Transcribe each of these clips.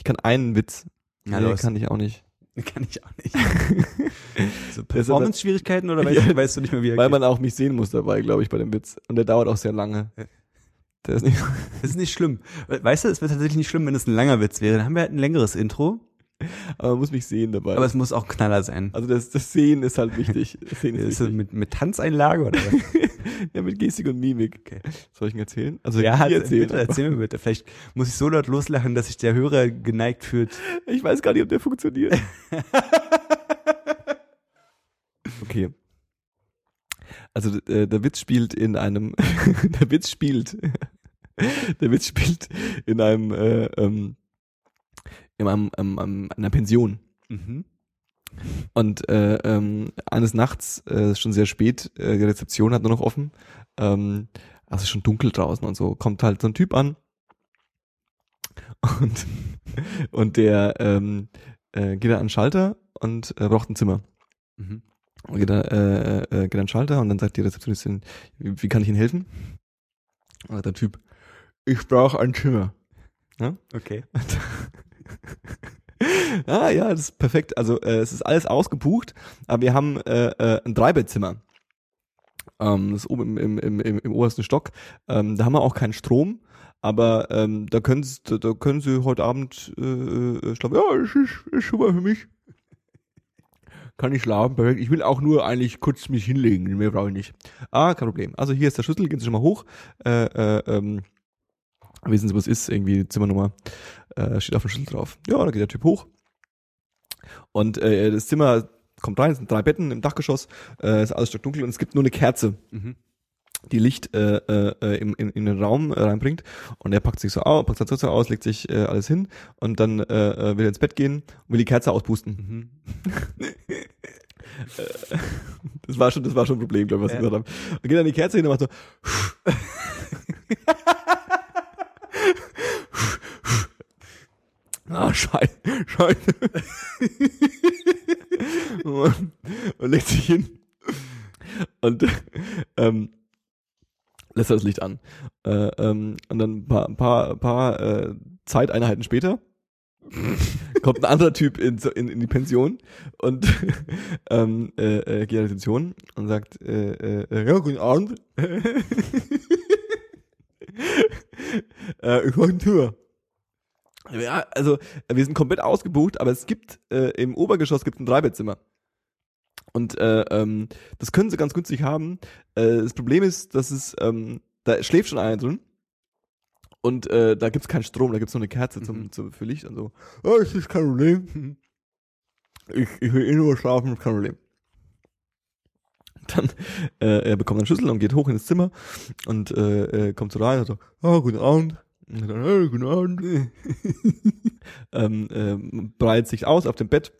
Ich kann einen Witz. Ja, nee, kann ich auch nicht. Kann ich auch nicht. so Performance-Schwierigkeiten oder weißt, Ja. weißt du nicht mehr, wie er Weil geht? man auch mich sehen muss dabei, glaube ich, bei dem Witz. Und der dauert auch sehr lange. Der ist nicht. Das ist nicht schlimm. Weißt du, es wäre tatsächlich nicht schlimm, wenn es ein langer Witz wäre. Dann haben wir halt ein längeres Intro, Aber man muss mich sehen dabei. aber es muss auch ein Knaller sein. also das, das Sehen ist halt wichtig. Das Sehen Ist ist wichtig. mit, mit Tanzeinlage oder was? Ja, mit Gestik und Mimik. Okay. Soll ich ihn erzählen? Also ja, halt, erzählen. bitte, erzähl mir bitte. Vielleicht muss ich so laut loslachen, dass sich der Hörer geneigt fühlt. Ich weiß gar nicht, ob der funktioniert. okay. Also äh, der Witz spielt in einem der Witz spielt der Witz spielt in einem äh, ähm, in einem, ähm, ähm, einer Pension Mhm. und äh, ähm, eines Nachts äh, ist schon sehr spät äh, die Rezeption hat nur noch offen ähm, also schon dunkel draußen und so kommt halt so ein Typ an und und der ähm, äh, geht dann an den Schalter und äh, braucht ein Zimmer Mhm. und geht, da, äh, äh, geht an den Schalter und dann sagt die Rezeptionistin, wie, wie kann ich Ihnen helfen? Und sagt der Typ, ich brauche ein Zimmer. Okay. ah ja, das ist perfekt. Also äh, es ist alles ausgebucht, aber wir haben äh, äh, ein Dreibettzimmer. Ähm, das ist oben im, im, im, im obersten Stock. Ähm, da haben wir auch keinen Strom, aber ähm, da, können Sie, da, da können Sie heute Abend äh, äh, schlafen. Ja, das ist, ist super für mich. Kann ich schlafen, perfekt. Ich will auch nur eigentlich kurz mich hinlegen, mehr brauche ich nicht. Ah, kein Problem. Also hier ist der Schlüssel, gehen Sie schon mal hoch. Äh, äh, ähm, wissen Sie, was ist? Irgendwie Zimmernummer. Äh, steht auf dem Schlüssel drauf. Ja, dann geht der Typ hoch. Und äh, das Zimmer kommt rein, es sind drei Betten im Dachgeschoss, äh, ist alles stockdunkel und es gibt nur eine Kerze, Mhm. die Licht äh, äh, in, in, in den Raum äh, reinbringt. Und er packt sich so aus, packt sein so aus, legt sich äh, alles hin und dann äh, äh, will er ins Bett gehen und will die Kerze auspusten. Mhm. Das war schon, das war schon ein Problem, glaube ich, was Ja. ich gesagt habe. Und geht dann die Kerze hin und macht so. Ah, Scheiße, Scheiße. und, und legt sich hin. Und ähm, lässt das Licht an. Äh, ähm, und dann ein paar, ein paar, paar äh, Zeiteinheiten später kommt ein anderer Typ in, in, in die Pension und ähm, äh, äh, geht an die Pension und sagt, äh, äh, ja, guten Abend. Äh, ich mache eine Tür. Ja, also wir sind komplett ausgebucht, aber es gibt äh, im Obergeschoss gibt ein Dreibettzimmer. Und äh, ähm, das können sie ganz günstig haben. Äh, das Problem ist, dass es, ähm, da schläft schon einer drin. Und äh, da gibt's keinen Strom, da gibt's nur eine Kerze zum, Mhm. zum, für Licht und so. Ja, das ist kein Problem. Ich, ich will eh nur schlafen, kein Problem. Dann, äh, er bekommt einen Schlüssel und geht hoch ins Zimmer und äh, äh, kommt so rein und so, ah, hey, guten Abend. ähm, ähm, breitet sich aus auf dem Bett.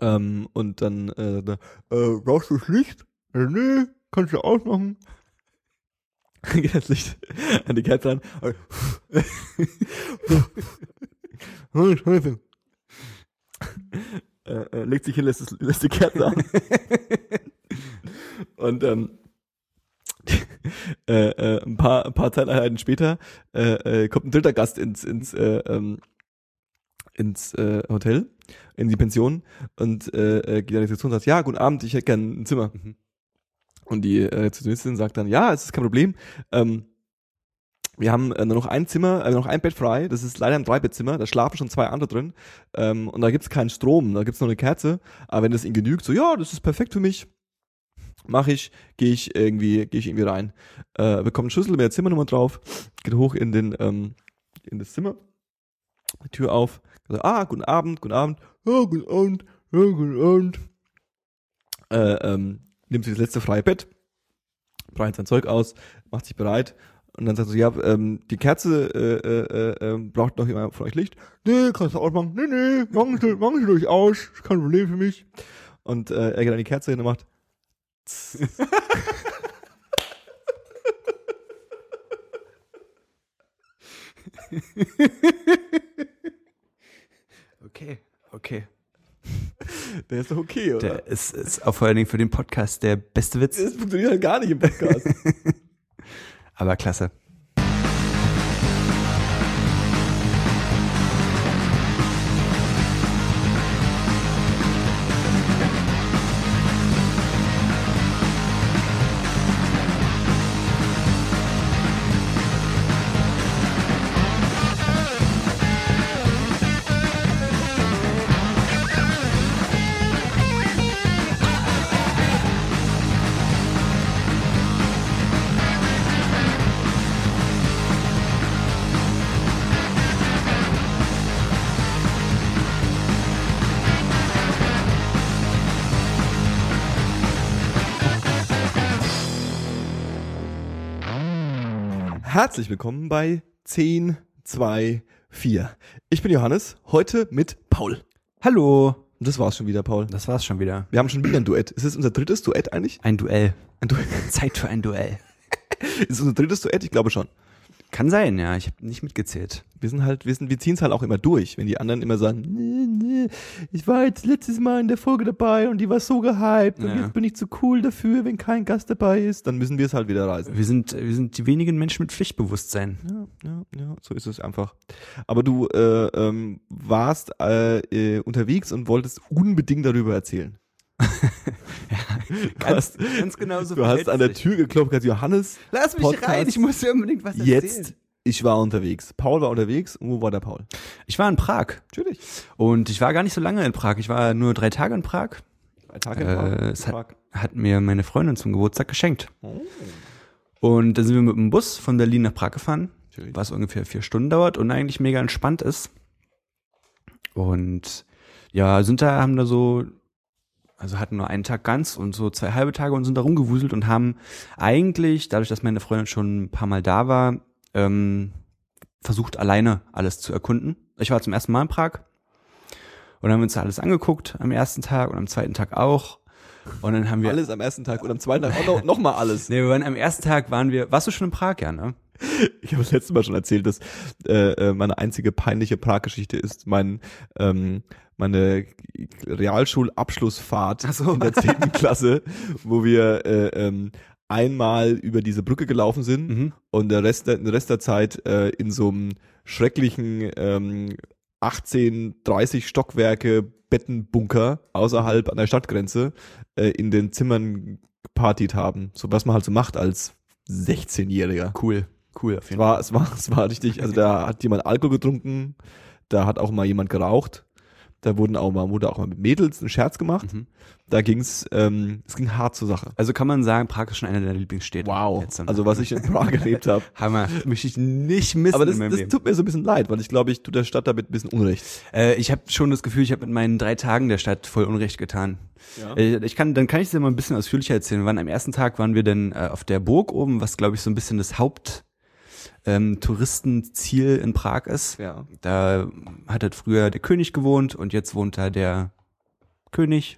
Ähm, und dann, äh, da, äh, brauchst du das Licht? Äh, nee, kannst du ausmachen. Geht das Licht an die Kerze Scheiße. Äh, äh, legt sich hin, lässt, lässt die Kerze an. Und ähm, äh, äh, ein paar, ein paar Zeiteinheiten später äh, äh, kommt ein dritter Gast ins, ins, äh, ähm, ins äh, Hotel, in die Pension und äh, äh, geht an die Rezeption und sagt, ja, guten Abend, ich hätte gern ein Zimmer. Mhm. Und die äh, Rezeptionistin sagt dann, ja, es ist kein Problem. Ähm, wir haben äh, nur noch ein Zimmer, äh, noch ein Bett frei. Das ist leider ein Dreibettzimmer. Da schlafen schon zwei andere drin. Ähm, und da gibt's keinen Strom. Da gibt's nur eine Kerze. Aber wenn das ihnen genügt, so ja, das ist perfekt für mich. Mache ich, gehe ich irgendwie, gehe ich irgendwie rein. Äh, bekommt einen Schlüssel mit der Zimmernummer drauf, geht hoch in den ähm, in das Zimmer, Tür auf. Also, ah, guten Abend, guten Abend, ja, guten Abend, ja, guten Abend. Äh, ähm, nimmt sich das letzte freie Bett, breitet sein Zeug aus, macht sich bereit und dann sagt so, ja, ähm, die Kerze äh, äh, äh, ähm, braucht noch jemand von euch Licht. Nee, kannst du ausmachen. Nee, nee, machen Sie, machen Sie durch aus, ist kein Problem für mich. Und äh, er geht an die Kerze hin und macht Okay, okay. Der ist doch okay, oder? Der ist, ist auch vor allen Dingen für den Podcast der beste Witz. das funktioniert halt gar nicht im Podcast. Aber klasse. Herzlich willkommen bei 10, 2, 4. Ich bin Johannes, heute mit Paul. Hallo. Und das war's schon wieder, Paul. Das war's schon wieder. Wir haben schon wieder ein Duett. Ist es unser drittes Duett eigentlich? Ein Duell. Ein Duett. Zeit für ein Duell. Ist es unser drittes Duett? Ich glaube schon. Kann sein, ja. Ich habe nicht mitgezählt. Wir sind halt, wir, sind, wir ziehen es halt auch immer durch, wenn die anderen immer sagen, nee, nee, ich war jetzt letztes Mal in der Folge dabei und die war so gehypt und Ja. jetzt bin ich zu cool dafür, wenn kein Gast dabei ist, dann müssen wir es halt wieder reisen. Wir sind, wir sind die wenigen Menschen mit Pflichtbewusstsein. Ja, ja, ja, so ist es einfach. Aber du äh, ähm, warst äh, äh, unterwegs und wolltest unbedingt darüber erzählen. Du hast, ganz genau so. du hast an der Tür geklopft gesagt, Johannes, Lass mich Podcast. rein, ich muss dir unbedingt was jetzt, erzählen. ich war unterwegs. Paul war unterwegs. Und wo war der Paul? Ich war in Prag Natürlich. und ich war gar nicht so lange in Prag. Ich war nur drei Tage in Prag. Drei Tage Äh, in Prag. es hat- Prag. Hat mir meine Freundin zum Geburtstag geschenkt. Oh, Und dann sind wir mit dem Bus von Berlin nach Prag gefahren. natürlich. was ungefähr vier Stunden dauert und eigentlich mega entspannt ist. Und ja, sind da, haben da so, also hatten nur einen Tag ganz und so zwei halbe Tage und sind da rumgewuselt und haben eigentlich, dadurch, dass meine Freundin schon ein paar Mal da war, ähm, versucht alleine alles zu erkunden. Ich war zum ersten Mal in Prag und haben uns alles angeguckt am ersten Tag und am zweiten Tag auch. Und dann haben wir Alles am ersten Tag und am zweiten Tag auch noch, noch mal alles. Nee, wir waren am ersten Tag waren wir. Warst du schon in Prag, ja, ne? Ich habe das letzte Mal schon erzählt, dass äh, äh, meine einzige peinliche Prag-Geschichte ist mein ähm, meine Realschulabschlussfahrt so. in der zehnten Klasse, wo wir äh, ähm, einmal über diese Brücke gelaufen sind Mhm. und der Rest der, den Rest der Zeit äh, in so einem schrecklichen ähm, 18, 30 Stockwerke Bettenbunker außerhalb an der Stadtgrenze äh, in den Zimmern gepartied haben. So was man halt so macht als 16-Jähriger. Cool. Cool, auf Es jeden Fall. war, es war, es war richtig, also da hat jemand Alkohol getrunken, da hat auch mal jemand geraucht, da wurden auch mal, wurde auch mal mit Mädels ein Scherz gemacht. Mhm. Da ging's, ähm, es ging hart zur Sache. Also kann man sagen, Prag ist schon einer deiner Lieblingsstädte. Jetzt dann. Also was ich in Prag erlebt habe. Hammer. Möchte ich nicht missen Aber das, in meinem das Leben. tut mir so ein bisschen leid, weil ich glaube, ich tue der Stadt damit ein bisschen Unrecht. Äh, ich habe schon das Gefühl, ich habe mit meinen drei Tagen der Stadt voll Unrecht getan. Ja. Äh, ich kann, dann kann ich es dir mal ein bisschen ausführlicher erzählen. Wir waren am ersten Tag waren wir dann äh, auf der Burg oben, was glaube ich so ein bisschen das Haupt ähm, Touristenziel in Prag ist. Ja. Da hat halt früher der König gewohnt und jetzt wohnt da der König,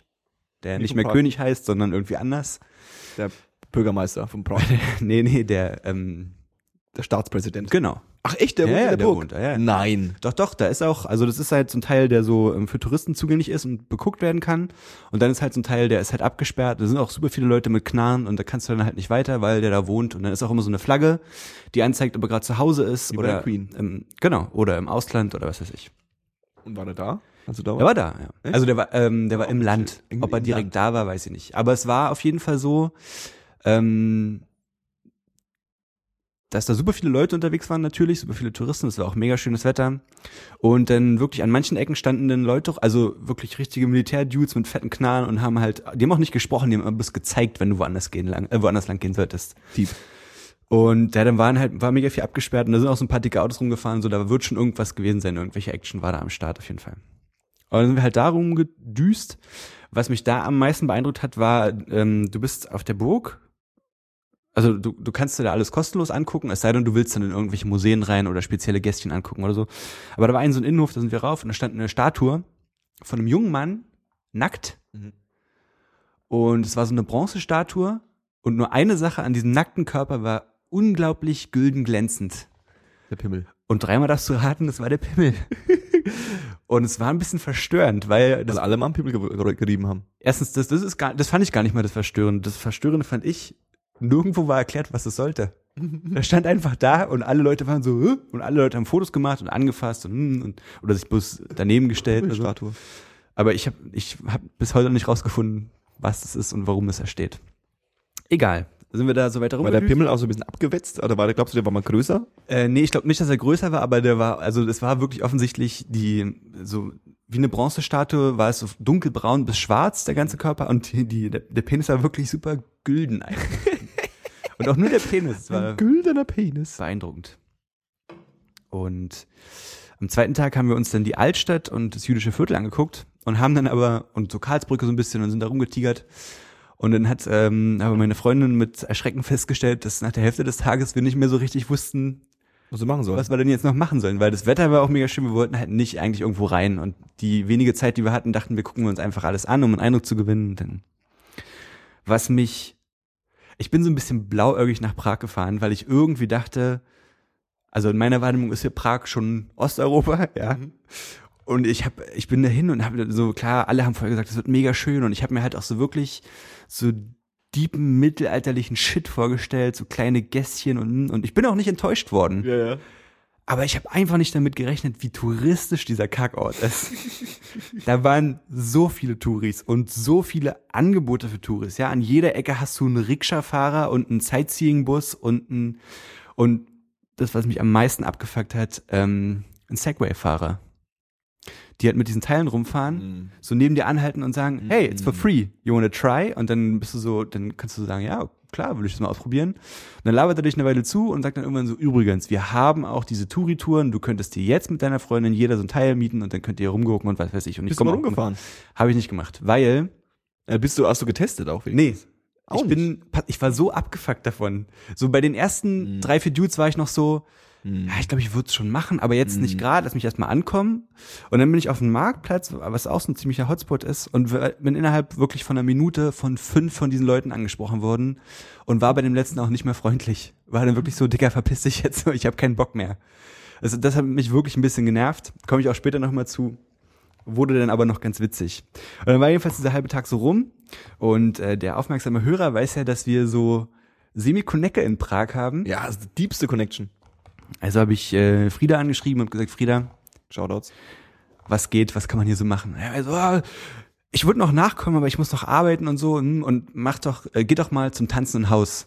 der Nicht nicht mehr Prag. König heißt, sondern irgendwie anders. Der Bürgermeister von Prag. nee, nee, der, ähm, Der Staatspräsident. genau. Ach echt, der Ja, wohnt ja, in der, der Burg? wohnt ja. Nein. Doch, doch, da ist auch, also das ist halt so ein Teil, der so ähm, für Touristen zugänglich ist und beguckt werden kann. Und dann ist halt so ein Teil, der ist halt abgesperrt. Da sind auch super viele Leute mit Knarren und da kannst du dann halt nicht weiter, weil der da wohnt. Und dann ist auch immer so eine Flagge, die anzeigt, ob er gerade zu Hause ist Wie oder der Queen. Ähm, genau, oder im Ausland oder was weiß ich. Und war der da? Du da Der war da, ja. Echt? Also der war, ähm, der war Oh, im. Land. Im- Ob er im direkt Land. da war, weiß ich nicht. Aber es war auf jeden Fall so, ähm, dass da super viele Leute unterwegs waren natürlich, super viele Touristen, es war auch mega schönes Wetter. Und dann wirklich an manchen Ecken standen dann Leute, also wirklich richtige Militärdudes mit fetten Knarren und haben halt, die haben auch nicht gesprochen, die haben bloß gezeigt, wenn du woanders gehen lang, äh, woanders lang gehen solltest. Dieb. Und ja, dann waren halt, war mega viel abgesperrt und da sind auch so ein paar dicke Autos rumgefahren, so da wird schon irgendwas gewesen sein, irgendwelche Action war da am Start auf jeden Fall. Und dann sind wir halt da rumgedüst. Was mich da am meisten beeindruckt hat, war, ähm, du bist auf der Burg, also du, du kannst dir da alles kostenlos angucken, es sei denn, du willst dann in irgendwelche Museen rein oder spezielle Gästchen angucken oder so. Aber da war ein so ein Innenhof, da sind wir rauf und da stand eine Statue von einem jungen Mann, nackt. Mhm. Und es war so eine Bronzestatue und nur eine Sache an diesem nackten Körper war unglaublich gülden glänzend. Der Pimmel. Und dreimal darfst du raten, das war der Pimmel. und es war ein bisschen verstörend, weil das Weil alle mal am Pimmel ge- gerieben haben. erstens, das, das ist gar, das fand ich gar nicht mal das Verstörende. Das Verstörende fand ich, nirgendwo war erklärt, was es sollte. Er stand einfach da und alle Leute waren so, und alle Leute haben Fotos gemacht und angefasst und, hm, und oder sich bloß daneben gestellt. Oder so. Aber ich habe ich hab bis heute noch nicht rausgefunden, was das ist und warum es da steht. Egal. Sind wir da so weiter War der? Pimmel auch so ein bisschen abgewetzt? Oder war der, glaubst du, der war mal größer? Äh, nee, ich glaube nicht, dass er größer war, aber der war, also das war wirklich offensichtlich die, so wie eine Bronzestatue, war es so dunkelbraun bis schwarz, der ganze Körper, und die, die, der, der Penis war wirklich super gülden eigentlich. Und auch nur der Penis, war güldener Penis. beeindruckend. Und am zweiten Tag haben wir uns dann die Altstadt und das jüdische Viertel angeguckt und haben dann aber, und so Karlsbrücke so ein bisschen und sind da rumgetigert Und dann hat ähm, aber meine Freundin mit Erschrecken festgestellt, dass nach der Hälfte des Tages wir nicht mehr so richtig wussten, Was du machen sollst. was wir denn jetzt noch machen sollen, weil das Wetter war auch mega schön, wir wollten halt nicht eigentlich irgendwo rein und die wenige Zeit, die wir hatten, dachten wir gucken wir uns einfach alles an, um einen Eindruck zu gewinnen. Denn was mich, ich bin so ein bisschen blauäugig nach Prag gefahren, weil ich irgendwie dachte, also in meiner Wahrnehmung ist hier Prag schon Osteuropa, ja. Und ich habe, ich bin dahin und habe so klar, alle haben vorher gesagt, es wird mega schön und ich habe mir halt auch so wirklich so deepen mittelalterlichen Shit vorgestellt, so kleine Gässchen und und ich bin auch nicht enttäuscht worden. Ja, ja. Aber ich habe einfach nicht damit gerechnet, wie touristisch dieser Kackort ist. da waren so viele Touris und so viele Angebote für Touris. Ja, an jeder Ecke hast du einen Rikscha-Fahrer und einen Sightseeing-Bus und ein, und das, was mich am meisten abgefuckt hat, ähm, ein Segway-Fahrer. Die halt mit diesen Teilen rumfahren, Mhm. so neben dir anhalten und sagen, hey, it's for free, you wanna try? Und dann bist du so, dann kannst du sagen, ja, klar, will ich das mal ausprobieren. Und dann labert er dich eine Weile zu und sagt dann irgendwann so, übrigens, wir haben auch diese Touri-Touren, du könntest dir jetzt mit deiner Freundin jeder so ein Teil mieten und dann könnt ihr rumgucken und was weiß ich. Und ich Bist du komm mal auch- rumgefahren? Habe ich nicht gemacht, weil, Äh, bist du, hast du getestet auch? nee, Auch ich bin, ich war so abgefuckt davon. So bei den ersten drei, vier Dudes war ich noch so, ja, ich glaube, ich würde es schon machen, aber jetzt nicht gerade, lass mich erstmal ankommen. Und dann bin ich auf dem Marktplatz, was auch so ein ziemlicher Hotspot ist, und bin innerhalb wirklich von einer Minute von fünf von diesen Leuten angesprochen worden und war bei dem letzten auch nicht mehr freundlich. War dann wirklich so, Dicker, verpiss dich jetzt, ich habe keinen Bock mehr. Also das hat mich wirklich ein bisschen genervt. Komme ich auch später nochmal zu. Wurde dann aber noch ganz witzig. Und dann war jedenfalls dieser halbe Tag so rum und äh, der aufmerksame Hörer weiß ja, dass wir so Semikonecke in Prag haben. Ja, ist die diebste Connection. Also habe ich äh, Frieda angeschrieben und gesagt, Frieda, Shoutouts. was geht, was kann man hier so machen? Ja, also, ah, ich würde noch nachkommen, aber ich muss noch arbeiten und so hm, und mach doch, äh, geh doch mal zum tanzenden Haus.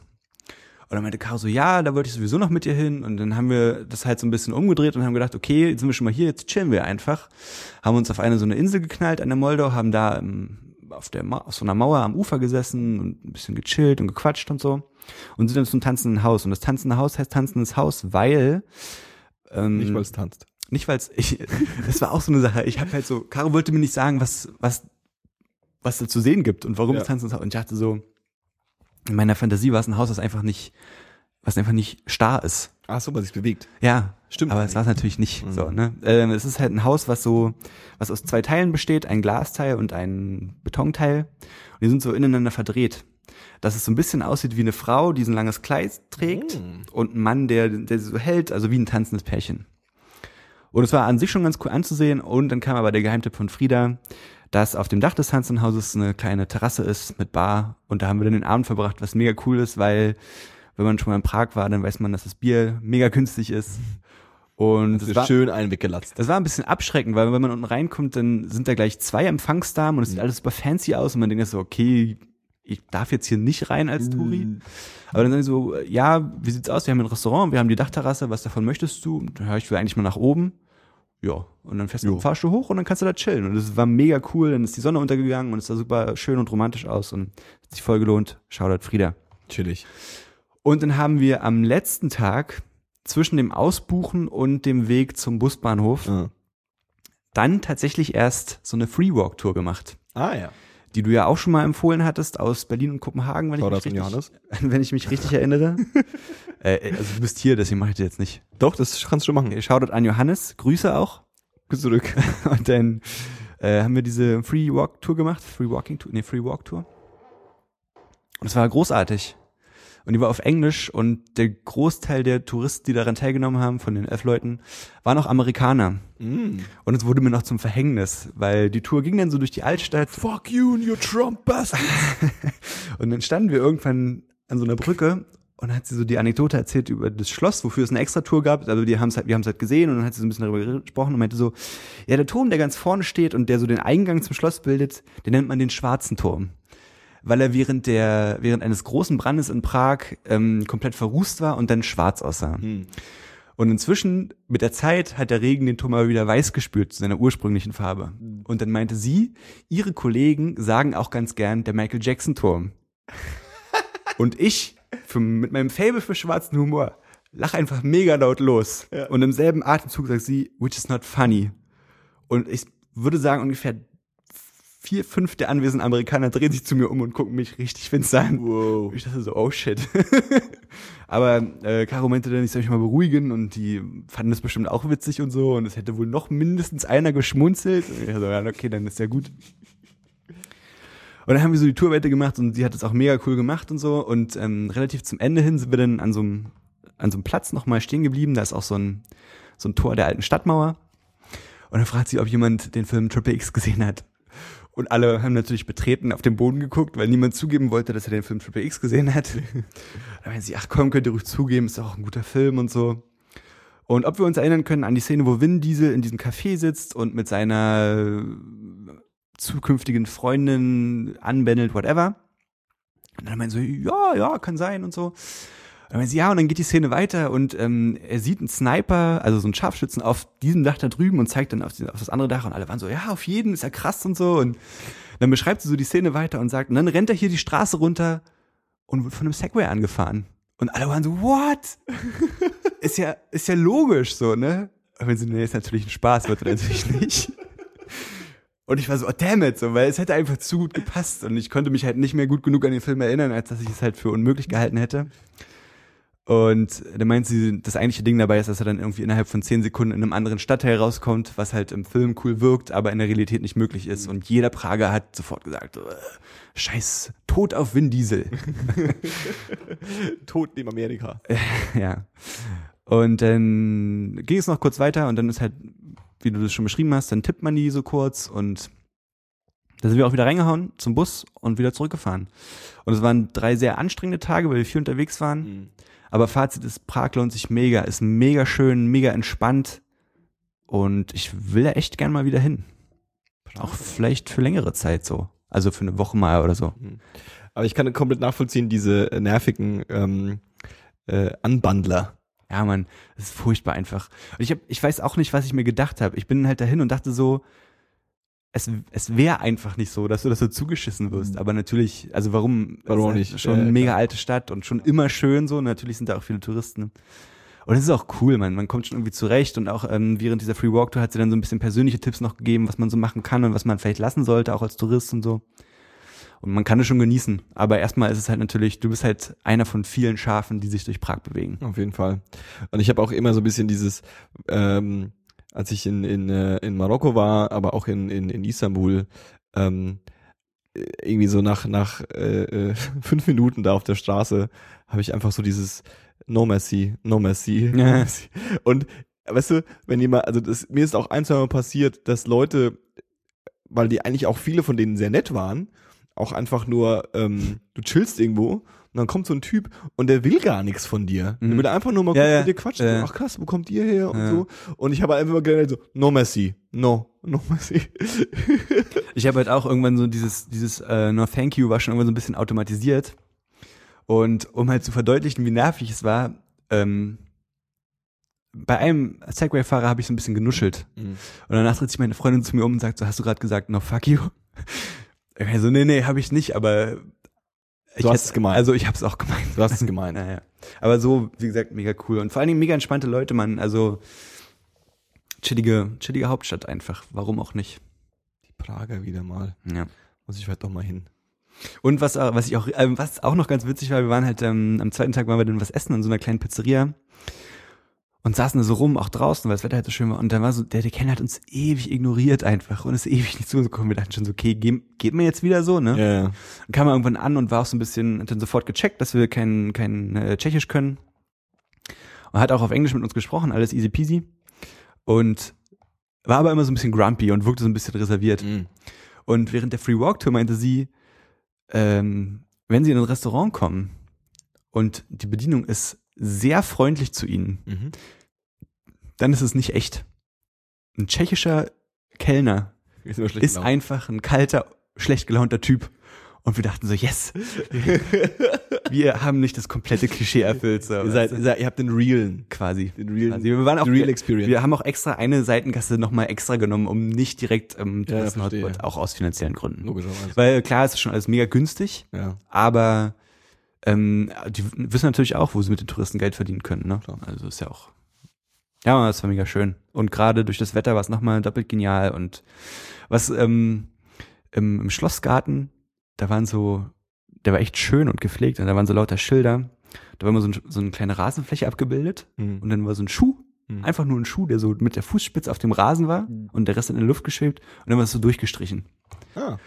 Und dann meinte Caro so, ja, da wollte ich sowieso noch mit dir hin. Und dann haben wir das halt so ein bisschen umgedreht und haben gedacht, okay, jetzt sind wir schon mal hier, jetzt chillen wir einfach. Haben uns auf eine so eine Insel geknallt an der Moldau, haben da ähm, auf, der Ma auf so einer Mauer am Ufer gesessen und ein bisschen gechillt und gequatscht und so. Und sind dann zum tanzenden Haus. Und das tanzende Haus heißt tanzendes Haus, weil ähm, Nicht, weil es tanzt. nicht weil es ich das war auch so eine Sache ich habe halt so Caro wollte mir nicht sagen was was was da zu sehen gibt und warum Ja. es tanzen soll. und ich dachte so in meiner Fantasie war es ein Haus das einfach nicht was einfach nicht starr ist Ach so, was sich bewegt. ja Stimmt aber es war es natürlich nicht so ne ähm, es ist halt ein Haus was so was aus zwei Teilen besteht ein Glasteil und ein Betonteil und die sind so ineinander verdreht dass es so ein bisschen aussieht wie eine Frau die so ein langes Kleid trägt und ein Mann der der so hält also wie ein tanzendes Pärchen und es war an sich schon ganz cool anzusehen. Und dann kam aber der Geheimtipp von Frieda, dass auf dem Dach des Tanzenhauses eine kleine Terrasse ist mit Bar. Und da haben wir dann den Abend verbracht, was mega cool ist, weil wenn man schon mal in Prag war, dann weiß man, dass das Bier mega günstig ist. Und Das es ist war, schön einen weggelatzt. das war ein bisschen abschreckend, weil wenn man unten reinkommt, dann sind da gleich zwei Empfangsdamen und es sieht alles super fancy aus und man denkt so, okay, ich darf jetzt hier nicht rein als Touri. Aber dann sagen die so, ja, wie sieht's aus? Wir haben ein Restaurant, wir haben die Dachterrasse, was davon möchtest du? Und dann höre ich will eigentlich mal nach oben. Ja, und dann fährst du dem Fahrstuhl hoch und dann kannst du da chillen. Und es war mega cool, dann ist die Sonne untergegangen und es sah super schön und romantisch aus und hat sich voll gelohnt. Shoutout Frieda. Chillig. Und dann haben wir am letzten Tag zwischen dem Ausbuchen und dem Weg zum Busbahnhof Ah, dann tatsächlich erst so eine Freewalk-Tour gemacht, ah ja. Die du ja auch schon mal empfohlen hattest aus Berlin und Kopenhagen, wenn, ich mich, richtig, Johannes. wenn ich mich richtig erinnere. äh, also du bist hier, deswegen mache ich das jetzt nicht. Doch, das kannst du schon machen. Okay, Shoutout an Johannes, Grüße auch. Bis zurück. Und dann äh, haben wir diese Free Walk Tour gemacht, Free Walking Tour, nee, Free Walk Tour. Und es war großartig. Und die war auf Englisch und der Großteil der Touristen, die daran teilgenommen haben, von den elf Leuten, waren auch Amerikaner. Mm. Und es wurde mir noch zum Verhängnis, weil die Tour ging dann so durch die Altstadt Fuck you and your Trump bastard. und dann standen wir irgendwann an so einer Brücke und dann hat sie so die Anekdote erzählt über das Schloss, wofür es eine extra Tour gab. Also die haben's halt, wir haben es halt gesehen und dann hat sie so ein bisschen darüber gesprochen und meinte so, ja, der Turm, der ganz vorne steht und der so den Eingang zum Schloss bildet, den nennt man den Schwarzen Turm. Weil er während der, während eines großen Brandes in Prag ähm, komplett verrußt war und dann schwarz aussah. Hm. Und inzwischen, mit der Zeit, hat der Regen den Turm aber wieder weiß gespült zu seiner ursprünglichen Farbe. Und dann meinte sie, ihre Kollegen sagen auch ganz gern der Michael Jackson Turm. Und ich, für, mit meinem Fable für schwarzen Humor, lach einfach mega laut los. Ja. Und im selben Atemzug sagt sie, which is not funny. Und ich würde sagen, ungefähr vier, fünf der anwesenden Amerikaner drehen sich zu mir um und gucken mich richtig finster an. Wow. Ich dachte so, oh shit. Aber äh, Caro meinte dann, ich soll mich mal beruhigen und die fanden das bestimmt auch witzig und so und es hätte wohl noch mindestens einer geschmunzelt. Und ich so, ja, okay, dann ist ja gut. Und dann haben wir so die Tour weitergemacht und sie hat es auch mega cool gemacht und so. Und ähm, relativ zum Ende hin sind wir dann an so einem, an so einem Platz nochmal stehen geblieben. Da ist auch so ein, so ein Tor der alten Stadtmauer. Und dann fragt sie, ob jemand den Film Triple X gesehen hat. Und alle haben natürlich betreten auf den Boden geguckt, weil niemand zugeben wollte, dass er den Film Triple X gesehen hat. da meinen sie, ach komm, könnt ihr ruhig zugeben, ist auch ein guter Film und so. Und ob wir uns erinnern können an die Szene, wo Vin Diesel in diesem Café sitzt und mit seiner zukünftigen Freundin anbändelt, whatever. Und dann meinen sie, ja, ja, kann sein und so. Und dann ja, und dann geht die Szene weiter und ähm, er sieht einen Sniper, also so einen Scharfschützen auf diesem Dach da drüben und zeigt dann auf, die, auf das andere Dach und alle waren so, ja, auf jeden, ist ja krass und so. Und dann beschreibt sie so die Szene weiter und sagt, und dann rennt er hier die Straße runter und wird von einem Segway angefahren. Und alle waren so, what? ist ja, ist ja logisch so, ne? Und wenn sie, nee, ist natürlich ein Spaß, wird er natürlich nicht. Und ich war so, oh damn it, so, weil es hätte einfach zu gut gepasst und ich konnte mich halt nicht mehr gut genug an den Film erinnern, als dass ich es halt für unmöglich gehalten hätte. Und da meint sie, das eigentliche Ding dabei ist, dass er dann irgendwie innerhalb von zehn Sekunden in einem anderen Stadtteil rauskommt, was halt im Film cool wirkt, aber in der Realität nicht möglich ist. Und jeder Prager hat sofort gesagt, äh, scheiß, Tod auf Vin Diesel. Tod neben Amerika. ja. Und dann ging es noch kurz weiter und dann ist halt, wie du das schon beschrieben hast, dann tippt man die so kurz und da sind wir auch wieder reingehauen zum Bus und wieder zurückgefahren. Und es waren drei sehr anstrengende Tage, weil wir viel unterwegs waren. Mhm. Aber Fazit ist, Prag lohnt sich mega, ist mega schön, mega entspannt. Und ich will da echt gern mal wieder hin. Auch vielleicht für längere Zeit so. Also für eine Woche mal oder so. Aber ich kann komplett nachvollziehen, diese äh, nervigen ähm, äh, Anbandler. Ja, Mann, das ist furchtbar einfach. Und ich, hab, ich weiß auch nicht, was ich mir gedacht habe. Ich bin halt dahin und dachte so, es, es wäre einfach nicht so, dass du das so zugeschissen wirst. Aber natürlich, also warum? Warum ist nicht? halt Schon eine mega klar. alte Stadt und schon immer schön so. Natürlich sind da auch viele Touristen. Und es ist auch cool, man. Man kommt schon irgendwie zurecht und auch ähm, während dieser Free Walk Tour hat sie dann so ein bisschen persönliche Tipps noch gegeben, was man so machen kann und was man vielleicht lassen sollte, auch als Tourist und so. Und man kann es schon genießen. Aber erstmal ist es halt natürlich, du bist halt einer von vielen Schafen, die sich durch Prag bewegen. Auf jeden Fall. Und ich habe auch immer so ein bisschen dieses, ähm, als ich in, in, äh, in Marokko war, aber auch in, in, in Istanbul, ähm, äh, irgendwie so nach, nach äh, äh, fünf Minuten da auf der Straße habe ich einfach so dieses No Mercy, No Mercy, no. Mercy. Und weißt du, wenn jemand, also das, mir ist auch ein, zwei Mal passiert, dass Leute, weil die eigentlich auch viele von denen sehr nett waren, auch einfach nur, ähm, du chillst irgendwo und dann kommt so ein Typ und der will gar nichts von dir. Der Mhm. will einfach nur mal Ja, ja. mit dir quatschen. Ja. Ach krass, wo kommt ihr her und so. Und ich habe einfach mal gedacht so, no mercy, no, no mercy. Ich habe halt auch irgendwann so dieses, dieses äh, No Thank You war schon irgendwann so ein bisschen automatisiert. Und um halt zu verdeutlichen, wie nervig es war, ähm, bei einem Segway-Fahrer habe ich so ein bisschen genuschelt. Und danach dreht sich meine Freundin zu mir um und sagt so, hast du gerade gesagt, no fuck you? Ich so, nee, nee, habe ich nicht, aber ich hast es gemeint. Also ich habe es auch gemeint. Du hast es gemeint. Naja. Aber so, wie gesagt, mega cool. Und vor allen Dingen mega entspannte Leute, man. Also chillige, chillige Hauptstadt einfach. Warum auch nicht? Die Prager wieder mal. Ja. Muss ich vielleicht doch mal hin. Und was, auch- was ich auch, ähm, was auch noch ganz witzig war, wir waren halt ähm, am zweiten Tag waren wir dann was essen in so einer kleinen Pizzeria und saßen da so rum, auch draußen, weil das Wetter halt so schön war. Und dann war so, der, der Kellner hat uns ewig ignoriert einfach und ist ewig nicht zugekommen. Wir dachten schon so, okay, geh, geht mir jetzt wieder so, ne? Ja, ja. Dann kam er irgendwann an und war auch so ein bisschen, hat dann sofort gecheckt, dass wir kein, kein äh, Tschechisch können. Und hat auch auf Englisch mit uns gesprochen, alles easy peasy. Und war aber immer so ein bisschen grumpy und wirkte so ein bisschen reserviert. Mhm. Und während der Free Walk Tour meinte sie, ähm, wenn sie in ein Restaurant kommen und die Bedienung ist sehr freundlich zu ihnen, Mhm. dann ist es nicht echt. Ein tschechischer Kellner Ist ist einfach ein kalter, schlecht gelaunter Typ. Und wir dachten so, yes, wir haben nicht das komplette Klischee erfüllt. So, ihr, seid, ihr, seid, ihr habt den realen. quasi. Den realen. Also wir waren auch real experience. Wir haben auch extra eine Seitengasse nochmal extra genommen, um nicht direkt im Ja, verstehe. auch aus finanziellen Gründen. Logischerweise. Weil klar, es ist schon alles mega günstig, ja. aber ähm, die wissen natürlich auch, wo sie mit den Touristen Geld verdienen können. Ne? Klar. Also ist ja auch. Ja, das war mega schön. Und gerade durch das Wetter war es nochmal doppelt genial. Und was ähm, im, im Schlossgarten, da waren so, der war echt schön und gepflegt und da waren so lauter Schilder. Da war immer so, ein, so eine kleine Rasenfläche abgebildet Mhm. und dann war so ein Schuh, Mhm. einfach nur ein Schuh, der so mit der Fußspitze auf dem Rasen war Mhm. und der Rest in der Luft geschwebt und dann war es so durchgestrichen. Ah.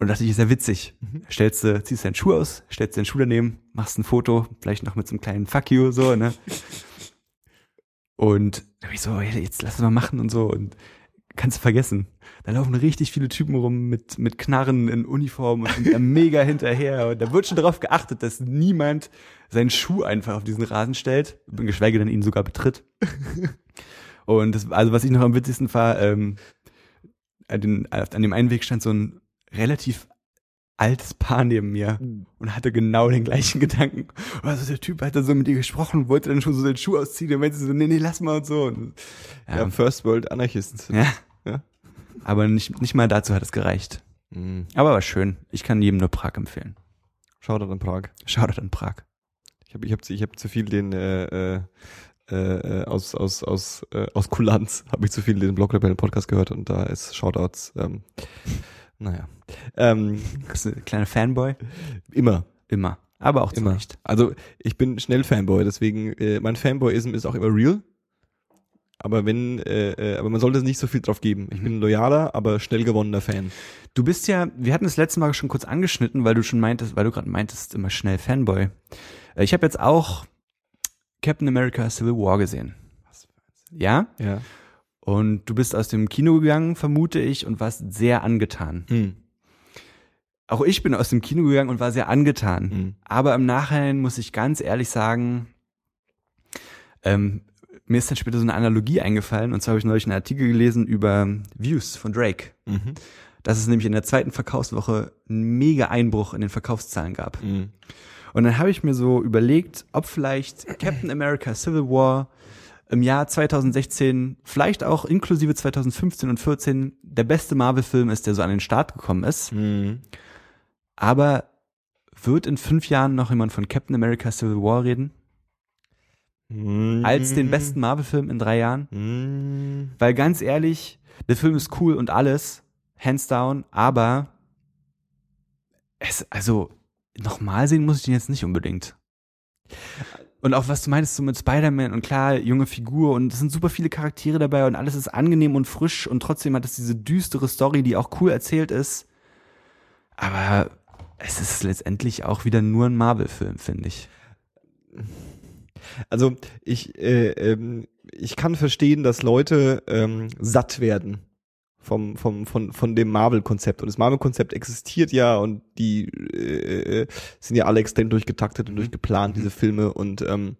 Und dachte ich, ist ja witzig. Mhm. Stellst du, ziehst deinen Schuh aus, stellst deinen Schuh daneben, machst ein Foto, vielleicht noch mit so einem kleinen Fuck you, so, ne? Und da hab ich so, jetzt lass es mal machen und so und kannst du vergessen. Da laufen richtig viele Typen rum mit, mit Knarren in Uniform und sind da mega hinterher. Und da wird schon darauf geachtet, dass niemand seinen Schuh einfach auf diesen Rasen stellt, geschweige denn ihn sogar betritt. Und das, also was ich noch am witzigsten war, ähm, an, den, an dem einen Weg stand so ein relativ altes Paar neben mir und hatte genau den gleichen Gedanken. Also der Typ hat dann so mit ihr gesprochen und wollte dann schon so seinen Schuh ausziehen und meinte so, nee, nee, lass mal und so. Und, Ja, First World Anarchisten. ja. Ja. Aber nicht, nicht mal dazu hat es gereicht. Mhm. Aber war schön. Ich kann jedem nur Prag empfehlen. Schaut an Prag. Schaut an Prag. Ich habe ich hab, ich hab zu viel den äh, äh, äh, aus aus aus äh, aus Kulanz habe ich zu viel den Blogrebellen Podcast gehört und da ist Shoutouts. Ähm, naja, ähm, Bist du ein kleiner Fanboy? immer, Immer. Aber auch immer. Recht. Also ich bin schnell Fanboy, deswegen äh, mein Fanboyism ist auch immer real. Aber wenn, äh, äh, aber man sollte nicht so viel drauf geben. Ich bin ein loyaler, aber schnell gewonnener Fan. Du bist ja, wir hatten das letzte Mal schon kurz angeschnitten, weil du schon meintest, weil du gerade meintest, immer schnell Fanboy. Äh, Ich habe jetzt auch Captain America Civil War gesehen. Ja? Ja. Und du bist aus dem Kino gegangen, vermute ich, und warst sehr angetan. Hm. Auch ich bin aus dem Kino gegangen und war sehr angetan. Hm. Aber im Nachhinein muss ich ganz ehrlich sagen, ähm, mir ist dann später so eine Analogie eingefallen. Und zwar habe ich neulich einen Artikel gelesen über Views von Drake. Mhm. Dass es nämlich in der zweiten Verkaufswoche einen mega Einbruch in den Verkaufszahlen gab. Mhm. Und dann habe ich mir so überlegt, ob vielleicht Captain America Civil War im Jahr 2016, vielleicht auch inklusive 2015 und 14, der beste Marvel-Film ist, der so an den Start gekommen ist. Mhm. Aber wird in fünf Jahren noch jemand von Captain America Civil War reden? Mhm. Als den besten Marvel-Film in drei Jahren? Mhm. Weil ganz ehrlich, der Film ist cool und alles, hands down, aber es, also, nochmal sehen muss ich den jetzt nicht unbedingt. Und auch was du meinst, so mit Spider-Man und klar, junge Figur und es sind super viele Charaktere dabei und alles ist angenehm und frisch und trotzdem hat es diese düstere Story, die auch cool erzählt ist. Aber es ist letztendlich auch wieder nur ein Marvel-Film, finde ich. Also ich, äh, ähm, ich kann verstehen, dass Leute ähm, satt werden vom, vom, von, von dem Marvel-Konzept. Und das Marvel-Konzept existiert ja und die äh, sind ja alle extrem durchgetaktet und durchgeplant, diese Filme. Und ähm,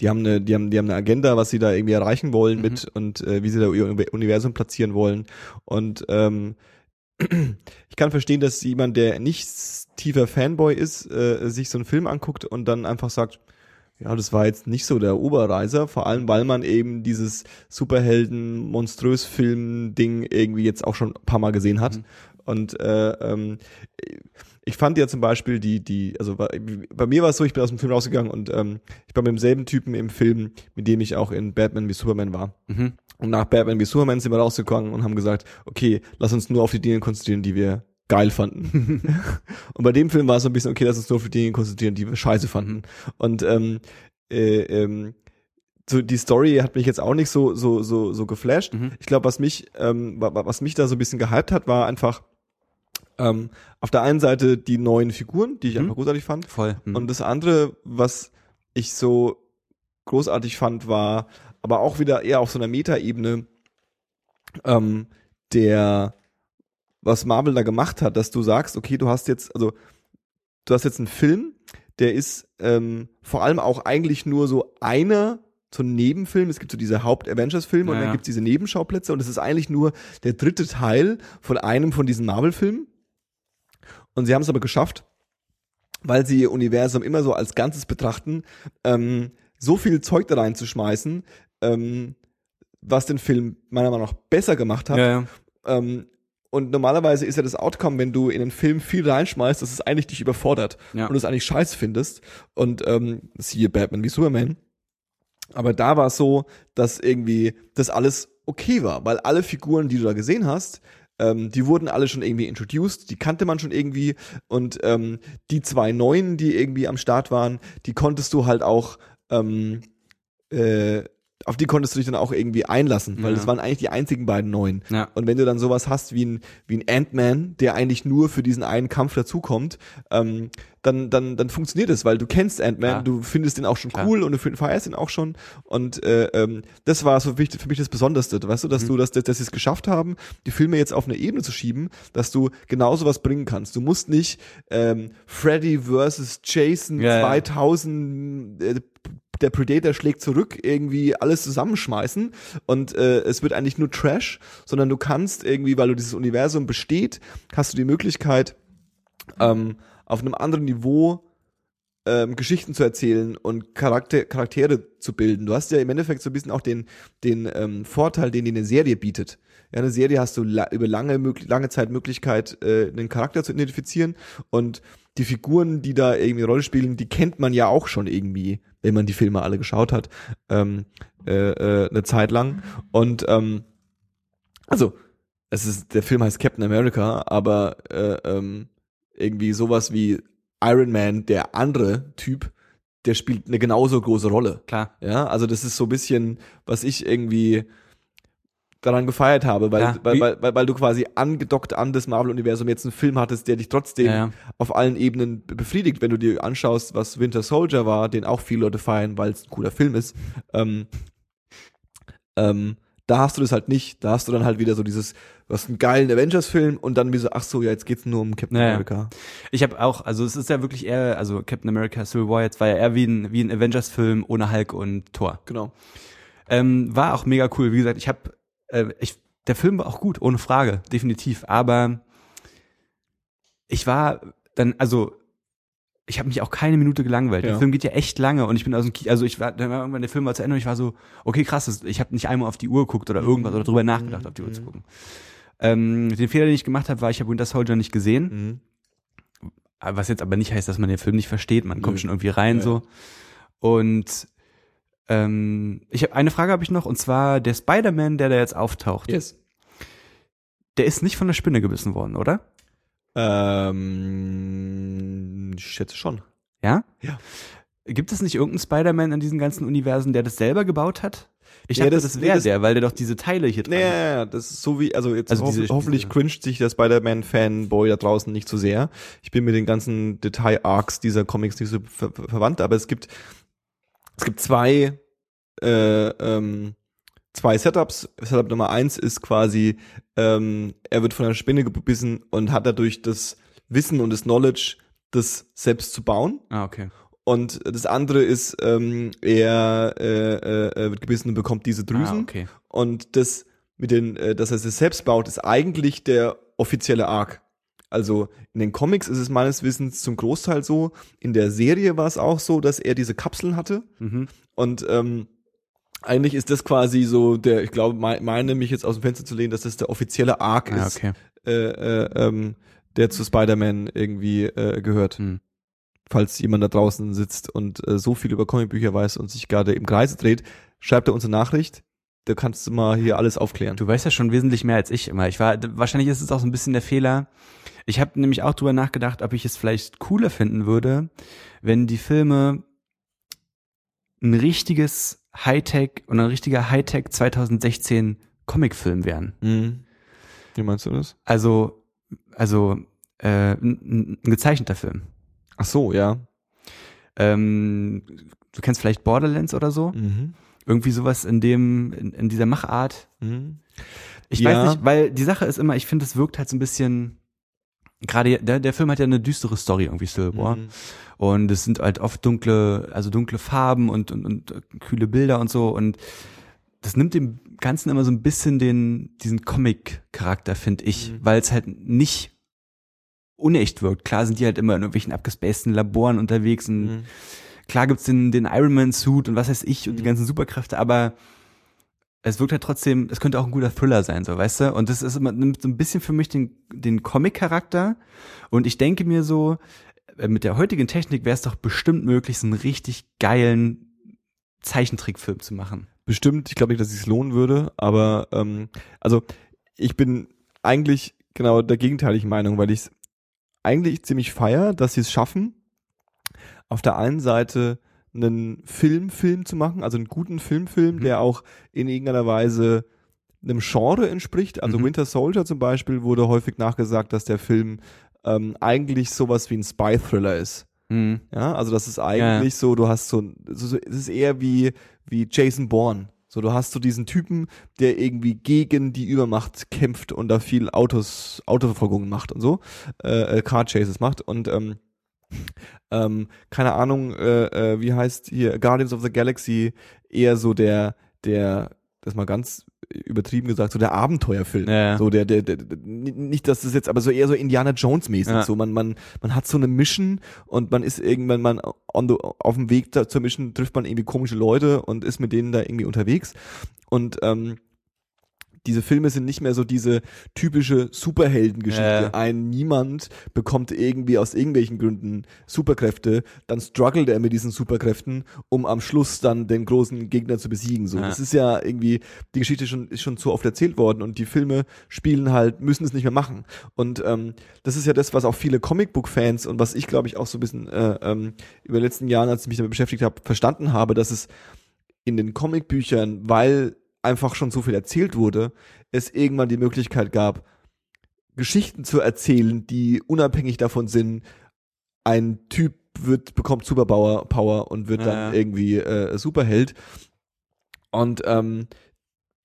die haben eine, die haben, die haben eine Agenda, was sie da irgendwie erreichen wollen mit und äh, wie sie da ihr Universum platzieren wollen. Und ähm, ich kann verstehen, dass jemand, der nicht tiefer Fanboy ist, äh, sich so einen Film anguckt und dann einfach sagt, ja, das war jetzt nicht so der Oberreiser, vor allem weil man eben dieses Superhelden monströs Film Ding irgendwie jetzt auch schon ein paar Mal gesehen hat. Und äh, ähm, ich fand ja zum Beispiel die die also bei, bei mir war es so, ich bin aus dem Film rausgegangen und ähm, ich war mit demselben Typen im Film, mit dem ich auch in Batman wie Superman war. Mhm. Und nach Batman wie Superman sind wir rausgegangen und haben gesagt, okay, lass uns nur auf die Dinge konzentrieren, die wir geil fanden. und bei dem Film war es so ein bisschen, okay, lass uns nur auf die Dinge konzentrieren, die wir scheiße fanden. Und ähm, äh, ähm, so die Story hat mich jetzt auch nicht so so so so geflasht. Mhm. Ich glaube, was mich ähm, wa- wa- was mich da so ein bisschen gehypt hat, war einfach ähm, auf der einen Seite die neuen Figuren, die ich Mhm. einfach großartig fand. Voll. Mhm. Und das andere, was ich so großartig fand, war aber auch wieder eher auf so einer Metaebene, ähm, der, was Marvel da gemacht hat, dass du sagst, okay, du hast jetzt, also du hast jetzt einen Film, der ist ähm, vor allem auch eigentlich nur so einer so ein Nebenfilm. Es gibt so diese Haupt-Avengers-Filme und Ja, dann gibt es diese Nebenschauplätze und es ist eigentlich nur der dritte Teil von einem von diesen Marvel-Filmen. Und sie haben es aber geschafft, weil sie ihr Universum immer so als Ganzes betrachten, ähm, so viel Zeug da reinzuschmeißen, ähm, was den Film meiner Meinung nach besser gemacht hat. ja, ja. Ähm, und normalerweise ist ja das Outcome, wenn du in einen Film viel reinschmeißt, dass es eigentlich dich überfordert Ja. und du es eigentlich scheiße findest. Und ähm, siehe Batman wie Superman. Aber da war es so, dass irgendwie das alles okay war, weil alle Figuren, die du da gesehen hast, ähm, die wurden alle schon irgendwie introduced, die kannte man schon irgendwie und ähm, die zwei neuen, die irgendwie am Start waren, die konntest du halt auch ähm, äh, auf die konntest du dich dann auch irgendwie einlassen, weil Ja. das waren eigentlich die einzigen beiden neuen. Ja. Und wenn du dann sowas hast wie ein, wie ein Ant-Man, der eigentlich nur für diesen einen Kampf dazukommt, ähm, dann, dann, dann funktioniert es, weil du kennst Ant-Man, Klar. du findest den auch schon Klar. cool und du feierst ihn auch schon. Und äh, ähm, das war so wichtig, für mich das Besonderste, weißt du, dass Mhm. du, dass, dass sie es geschafft haben, die Filme jetzt auf eine Ebene zu schieben, dass du genauso was bringen kannst. Du musst nicht ähm, Freddy versus Jason Ja, ja. 2000 äh, der Predator schlägt zurück, irgendwie alles zusammenschmeißen und äh, es wird eigentlich nur Trash, sondern du kannst irgendwie, weil du dieses Universum besteht, hast du die Möglichkeit, ähm, auf einem anderen Niveau ähm, Geschichten zu erzählen und Charakter, Charaktere zu bilden. Du hast ja im Endeffekt so ein bisschen auch den, den ähm, Vorteil, den dir eine Serie bietet. Ja, eine Serie hast du la über lange, lange Zeit Möglichkeit, äh, einen Charakter zu identifizieren und die Figuren, die da irgendwie eine Rolle spielen, die kennt man ja auch schon irgendwie, wenn man die Filme alle geschaut hat, ähm, äh, äh, eine Zeit lang. Und ähm, also, es ist, der Film heißt Captain America, aber äh, ähm, irgendwie sowas wie Iron Man, der andere Typ, der spielt eine genauso große Rolle. Klar. Ja, also das ist so ein bisschen, was ich irgendwie daran gefeiert habe, weil, Ja, weil, weil, weil, weil du quasi angedockt an das Marvel-Universum jetzt einen Film hattest, der dich trotzdem Ja, ja. auf allen Ebenen be- befriedigt. Wenn du dir anschaust, was Winter Soldier war, den auch viele Leute feiern, weil es ein cooler Film ist, ähm, ähm, da hast du das halt nicht. Da hast du dann halt wieder so dieses, du hast einen geilen Avengers-Film und dann wie so, ach so, ja, jetzt geht's nur um Captain Ja, ja. America. Ich habe auch, also es ist ja wirklich eher, also Captain America Civil War jetzt war ja eher wie ein, wie ein Avengers-Film ohne Hulk und Thor. Genau. Ähm, war auch mega cool. Wie gesagt, ich habe, äh, ich, der Film war auch gut, ohne Frage, definitiv. Aber ich war dann, also ich habe mich auch keine Minute gelangweilt. Ja. Der Film geht ja echt lange und ich bin aus dem Kino, also ich war, dann war irgendwann der Film war zu Ende und ich war so, okay, krass, ich habe nicht einmal auf die Uhr geguckt oder irgendwas oder drüber nachgedacht, auf die Uhr zu gucken. Ähm, den Fehler, den ich gemacht habe, war, ich habe Winter Soldier nicht gesehen. Mhm. Was jetzt aber nicht heißt, dass man den Film nicht versteht. Man kommt Nö. schon irgendwie rein Ja, so. Und ähm, ich habe eine Frage habe ich noch und zwar der Spider-Man, der da jetzt auftaucht. Yes. Der ist nicht von der Spinne gebissen worden, oder? Ähm, ich schätze schon. Ja? Ja. Gibt es nicht irgendeinen Spider-Man in diesen ganzen Universen, der das selber gebaut hat? Ich Nee, dachte, das- das, nee, wäre das- der, weil der doch diese Teile hier dran Nee, hat. ja, ja, das ist so wie, also jetzt Also hoff, diese- hoffentlich cringet sich der Spider-Man-Fanboy da draußen nicht zu sehr. Ich bin mit den ganzen Detail-Arcs dieser Comics nicht so ver ver verwandt, aber es gibt, es gibt zwei, äh, ähm, zwei Setups. Setup Nummer eins ist quasi, ähm, er wird von einer Spinne gebissen und hat dadurch das Wissen und das Knowledge, das selbst zu bauen. Ah, okay. Und das andere ist, ähm, er äh, äh, wird gebissen und bekommt diese Drüsen. Ah, okay. Und das mit den, äh, dass er es selbst baut, ist eigentlich der offizielle Arc. Also in den Comics ist es meines Wissens zum Großteil so. In der Serie war es auch so, dass er diese Kapseln hatte. Mhm. Und ähm, eigentlich ist das quasi so der, ich glaube, mei- meine mich jetzt aus dem Fenster zu lehnen, dass das der offizielle Arc Ah, ist, okay. äh, äh, ähm, der zu Spider-Man irgendwie äh, gehört. Hm. Falls jemand da draußen sitzt und äh, so viel über Comicbücher weiß und sich gerade im Kreise dreht, schreibt er uns eine Nachricht. Da kannst du mal hier alles aufklären. Du weißt ja schon wesentlich mehr als ich immer. Ich war, wahrscheinlich ist es auch so ein bisschen der Fehler. Ich habe nämlich auch drüber nachgedacht, ob ich es vielleicht cooler finden würde, wenn die Filme ein richtiges Hightech und ein richtiger Hightech 2016 Comicfilm wären. Mhm. Wie meinst du das? Also, also äh, ein, ein gezeichneter Film. Ach so, ja. Ähm, du kennst vielleicht Borderlands oder so? Mhm. Irgendwie sowas in dem, in, in dieser Machart. Mhm. Ich Ja. weiß nicht, weil die Sache ist immer, ich finde, es wirkt halt so ein bisschen, gerade der, der Film hat ja eine düstere Story irgendwie, War. Mhm. Und es sind halt oft dunkle, also dunkle Farben und, und, und äh, kühle Bilder und so. Und das nimmt dem Ganzen immer so ein bisschen den, diesen Comic-Charakter, finde ich, Mhm. weil es halt nicht unecht wirkt. Klar sind die halt immer in irgendwelchen abgespaceden Laboren unterwegs und Mhm. klar gibt's den, den Iron Man Suit und was weiß ich und die Mhm. ganzen Superkräfte, aber es wirkt halt trotzdem, es könnte auch ein guter Thriller sein, so, weißt du? Und das ist immer, nimmt so ein bisschen für mich den, den Comic-Charakter und ich denke mir so, äh, mit der heutigen Technik wäre es doch bestimmt möglich, so einen richtig geilen Zeichentrickfilm zu machen. Bestimmt, ich glaube nicht, dass es lohnen würde, aber ähm, also ich bin eigentlich genau der gegenteiligen Meinung, weil ich es eigentlich ziemlich feier, dass sie es schaffen, auf der einen Seite einen Filmfilm zu machen, also einen guten Filmfilm, Mhm. der auch in irgendeiner Weise einem Genre entspricht. Also Mhm. Winter Soldier zum Beispiel wurde häufig nachgesagt, dass der Film ähm, eigentlich sowas wie ein Spy-Thriller ist. Mhm. Ja, also das ist eigentlich so, du hast so, so, so es ist eher wie, wie Jason Bourne. So, du hast so diesen Typen, der irgendwie gegen die Übermacht kämpft und da viel Autos, Autoverfolgungen macht und so, äh, äh, Car Chases macht und ähm, ähm, keine Ahnung, äh, äh, wie heißt hier Guardians of the Galaxy eher so der, der, das mal ganz übertrieben gesagt, so der Abenteuerfilm. Ja, ja. So der, der, der, nicht, dass das jetzt, aber so eher so Indiana Jones mäßig. Ja. So man, man, man hat so eine Mission und man ist irgendwann man on the, auf dem Weg da, zur Mission trifft man irgendwie komische Leute und ist mit denen da irgendwie unterwegs. Und ähm, diese Filme sind nicht mehr so diese typische Superheldengeschichte. Ja. Ein Niemand bekommt irgendwie aus irgendwelchen Gründen Superkräfte, dann struggelt er mit diesen Superkräften, um am Schluss dann den großen Gegner zu besiegen. So, Ja. das ist ja irgendwie die Geschichte schon ist schon zu oft erzählt worden und die Filme spielen halt müssen es nicht mehr machen. Und ähm, das ist ja das, was auch viele Comicbook-Fans und was ich glaube ich auch so ein bisschen äh, ähm, über die letzten Jahren, als ich mich damit beschäftigt habe, verstanden habe, dass es in den Comicbüchern, weil einfach schon so viel erzählt wurde, es irgendwann die Möglichkeit gab, Geschichten zu erzählen, die unabhängig davon sind, ein Typ wird, bekommt Superpower Power und wird Ja, dann ja. irgendwie äh, Superheld. Und ähm,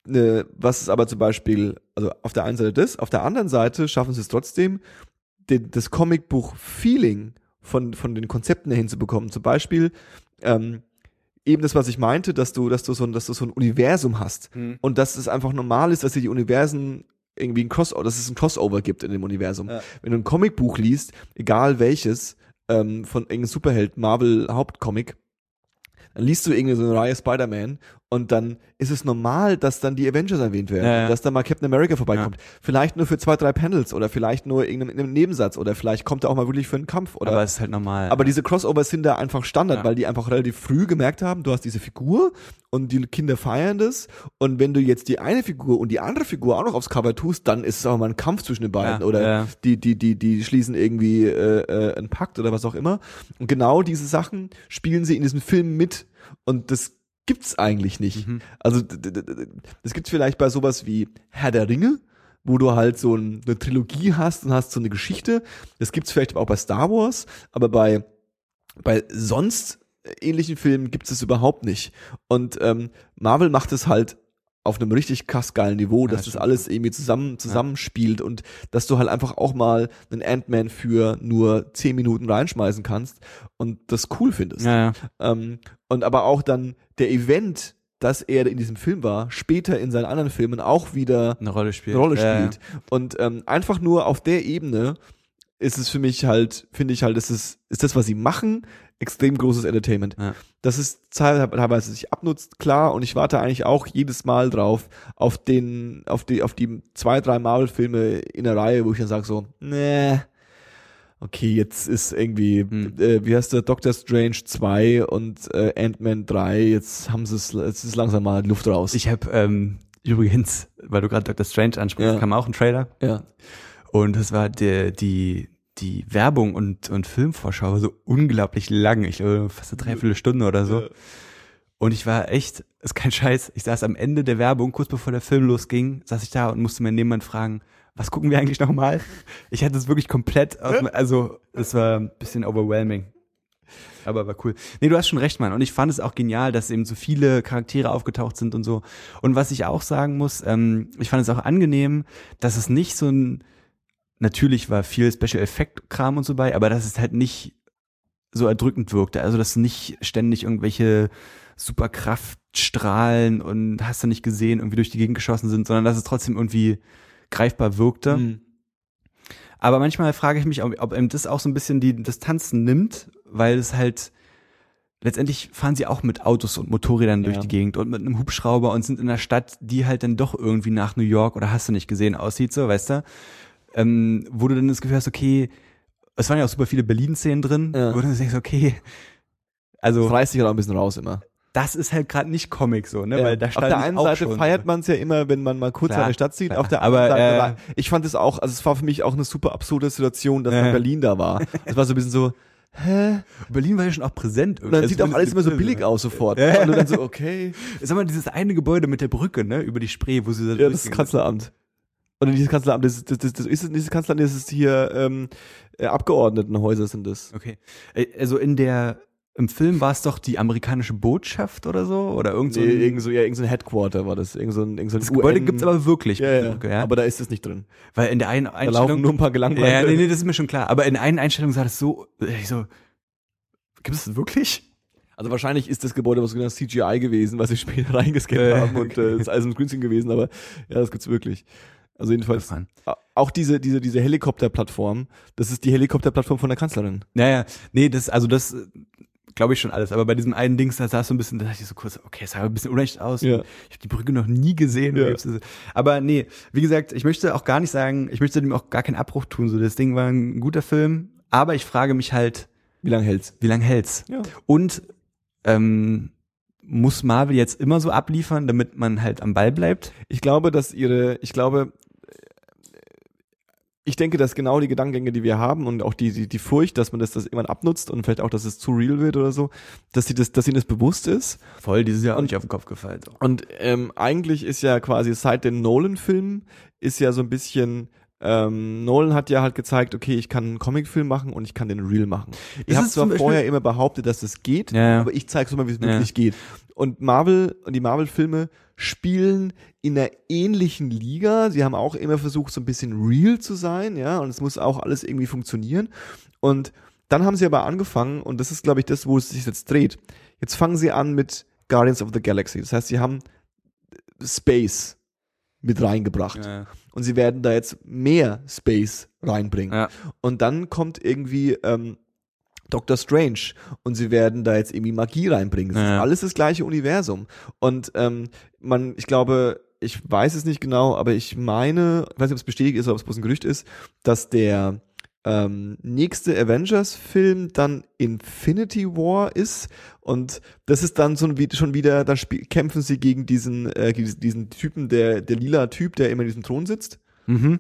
ne, was ist aber zum Beispiel, also auf der einen Seite das, auf der anderen Seite schaffen sie es trotzdem, den, das Comicbuch-Feeling von, von den Konzepten her hinzubekommen. Zum Beispiel ähm, eben das, was ich meinte, dass du, dass du so ein, dass du so ein Universum hast Mhm. und dass es einfach normal ist, dass dir die Universen irgendwie ein Crossover, dass es ein Crossover gibt in dem Universum. Ja. Wenn du ein Comicbuch liest, egal welches, ähm, von irgendeinem Superheld, Marvel Hauptcomic, dann liest du irgendwie so eine Reihe Spider-Man und dann ist es normal, dass dann die Avengers erwähnt werden, Ja, ja. dass dann mal Captain America vorbeikommt. Vielleicht nur für zwei, drei Panels oder vielleicht nur in einem, in einem Nebensatz oder vielleicht kommt er auch mal wirklich für einen Kampf oder Aber es ist halt normal. aber diese Crossovers sind da einfach Standard, Ja. weil die einfach relativ früh gemerkt haben, du hast diese Figur und die Kinder feiern das. Und wenn du jetzt die eine Figur und die andere Figur auch noch aufs Cover tust, dann ist es auch mal ein Kampf zwischen den beiden. Ja, oder ja. die, die, die, die schließen irgendwie äh, äh, einen Pakt oder was auch immer. Und genau diese Sachen spielen sie in diesem Film mit. Und das gibt's eigentlich nicht. Mhm. Also das gibt's vielleicht bei sowas wie Herr der Ringe, wo du halt so ein, eine Trilogie hast und hast so eine Geschichte. Das gibt's vielleicht auch bei Star Wars, aber bei bei sonst ähnlichen Filmen gibt es überhaupt nicht. Und ähm, Marvel macht es halt auf einem richtig krass geilen Niveau, dass das stimmt. alles irgendwie zusammen zusammenspielt und dass du halt einfach auch mal einen Ant-Man für nur 10 Minuten reinschmeißen kannst und das cool findest. ja, ja. Ähm, und aber auch dann der Event, dass er in diesem Film war, später in seinen anderen Filmen auch wieder eine Rolle spielt. eine Rolle Ja, spielt. Und ähm, einfach nur auf der Ebene ist es für mich halt, finde ich halt, ist es, ist das, was sie machen, extrem großes Entertainment. Ja. Das ist teilweise sich abnutzt, klar, und ich warte eigentlich auch jedes Mal drauf, auf den, auf die, auf die zwei, drei Marvel-Filme in der Reihe, wo ich dann sage so, nee, okay, jetzt ist irgendwie, Hm. äh, wie heißt der, Doctor Strange 2 und äh, Ant-Man 3, jetzt haben sie es, jetzt ist langsam mal Luft raus. Ich habe ähm, übrigens, weil du gerade Dr. Strange ansprichst, Ja. kam auch ein Trailer ja. und das war der, die die Werbung und und Filmvorschau war so unglaublich lang, ich glaube fast eine Dreiviertelstunde oder so. Ja. Und ich war echt, ist kein Scheiß, ich saß am Ende der Werbung, kurz bevor der Film losging, saß ich da und musste mir nebenan fragen, was gucken wir eigentlich nochmal? Ich hatte es wirklich komplett aus, also es war ein bisschen overwhelming. Aber war cool. Nee, du hast schon recht, Mann. Und ich fand es auch genial, dass eben so viele Charaktere aufgetaucht sind und so. Und was ich auch sagen muss, ähm, ich fand es auch angenehm, dass es nicht so ein, natürlich war viel Special Effect Kram und so bei, aber dass es halt nicht so erdrückend wirkte. Also, dass nicht ständig irgendwelche Superkraftstrahlen und hast du nicht gesehen, irgendwie durch die Gegend geschossen sind, sondern dass es trotzdem irgendwie greifbar wirkte. Mhm. Aber manchmal frage ich mich, ob, ob eben das auch so ein bisschen die Distanzen nimmt, weil es halt letztendlich fahren sie auch mit Autos und Motorrädern durch Ja. die Gegend und mit einem Hubschrauber und sind in einer Stadt, die halt dann doch irgendwie nach New York oder hast du nicht gesehen aussieht, so, weißt du? Ähm, wo du dann das Gefühl hast, okay, es waren ja auch super viele Berlin-Szenen drin, Ja. wo du dann denkst, okay, also Das reißt sich halt auch ein bisschen raus immer. Das ist halt gerade nicht Comic so, ne? Ja. Weil da auf stand der ich einen Seite schon. feiert man es ja immer, wenn man mal kurz Klar, eine Stadt sieht. klar. Auf der Aber, anderen Seite äh, war, ich fand es auch, also es war für mich auch eine super absurde Situation, dass dann Berlin da war. Es war so ein bisschen so, hä? Berlin war ja schon auch präsent. Und dann irgendwie. sieht auch Also alles immer so billig aus sofort. Ja. Und dann so, okay. Sag mal, dieses eine Gebäude mit der Brücke, ne, über die Spree, wo sie da Ja, das ist. Kanzleramt. Oder dieses Kanzleramt, das, ist- das, das, das ist dieses Kanzleramt, das ist hier ähm, äh, Abgeordnetenhäuser sind das. Okay. Äh, Also in der, im Film war es doch die amerikanische Botschaft oder so? Oder irgend so Nee, ein, irgend so, ja, irgend so ein Headquarter war das. Irgend so ein, irgend so ein das Gebäude UN gibt's aber wirklich. ja, der ja, Brücke, ja. aber da ist es nicht drin. Weil in der einen Da laufen Einstellung. nur ein paar gelangweilte. ja, nee, nee, das ist mir schon klar. Aber in einer Einstellung sah das so, ich so, gibt es das wirklich? Also wahrscheinlich ist das Gebäude was sogenanntes CGI gewesen, was sie später reingescannt Äh, haben und äh, ist alles im Greenscreen gewesen, aber ja, das gibt's wirklich. Also jedenfalls, a- auch diese, diese, diese Helikopterplattform, das ist die Helikopterplattform von der Kanzlerin. Naja, nee, das, also das glaube ich schon alles. Aber bei diesem einen Dings, da es so ein bisschen, da dachte ich so kurz, okay, es sah ein bisschen unecht aus. Ja. Ich habe die Brücke noch nie gesehen. Ja. Aber nee, wie gesagt, ich möchte auch gar nicht sagen, ich möchte dem auch gar keinen Abbruch tun. So, das Ding war ein guter Film, aber ich frage mich halt, Wie lange hält's? wie lange hält's? Ja. Und ähm, muss Marvel jetzt immer so abliefern, damit man halt am Ball bleibt? Ich glaube, dass ihre, ich glaube, ich denke, dass genau die Gedankengänge, die wir haben und auch die, die, die Furcht, dass man das, das irgendwann abnutzt und vielleicht auch, dass es zu real wird oder so, dass sie das, dass ihnen das bewusst ist. Voll, dieses Jahr auch nicht auf den Kopf gefallen. So. Und ähm, eigentlich ist ja quasi seit den Nolan-Filmen ist ja so ein bisschen ähm, Nolan hat ja halt gezeigt, okay, ich kann einen Comicfilm machen und ich kann den real machen. Ich habe zwar vorher immer behauptet, dass das geht, Ja, ja. aber ich zeige es mal, wie es Ja. wirklich geht. Und Marvel und die Marvel-Filme spielen in einer ähnlichen Liga. Sie haben auch immer versucht, so ein bisschen real zu sein, ja, und es muss auch alles irgendwie funktionieren. Und dann haben sie aber angefangen, und das ist, glaube ich, das, wo es sich jetzt dreht. Jetzt fangen sie an mit Guardians of the Galaxy. Das heißt, sie haben Space mit reingebracht. Ja. Und sie werden da jetzt mehr Space reinbringen. Ja. Und dann kommt irgendwie ähm, Doctor Strange und sie werden da jetzt irgendwie Magie reinbringen. Das Ja. ist alles das gleiche Universum. Und ähm, man, ich glaube, ich weiß es nicht genau, aber ich meine, ich weiß nicht, ob es bestätigt ist oder ob es bloß ein Gerücht ist, dass der ähm, nächste Avengers-Film dann Infinity War ist und das ist dann so ein, schon wieder, dann spiel- kämpfen sie gegen diesen, äh, diesen Typen, der, der lila Typ, der immer in diesem Thron sitzt. Mhm.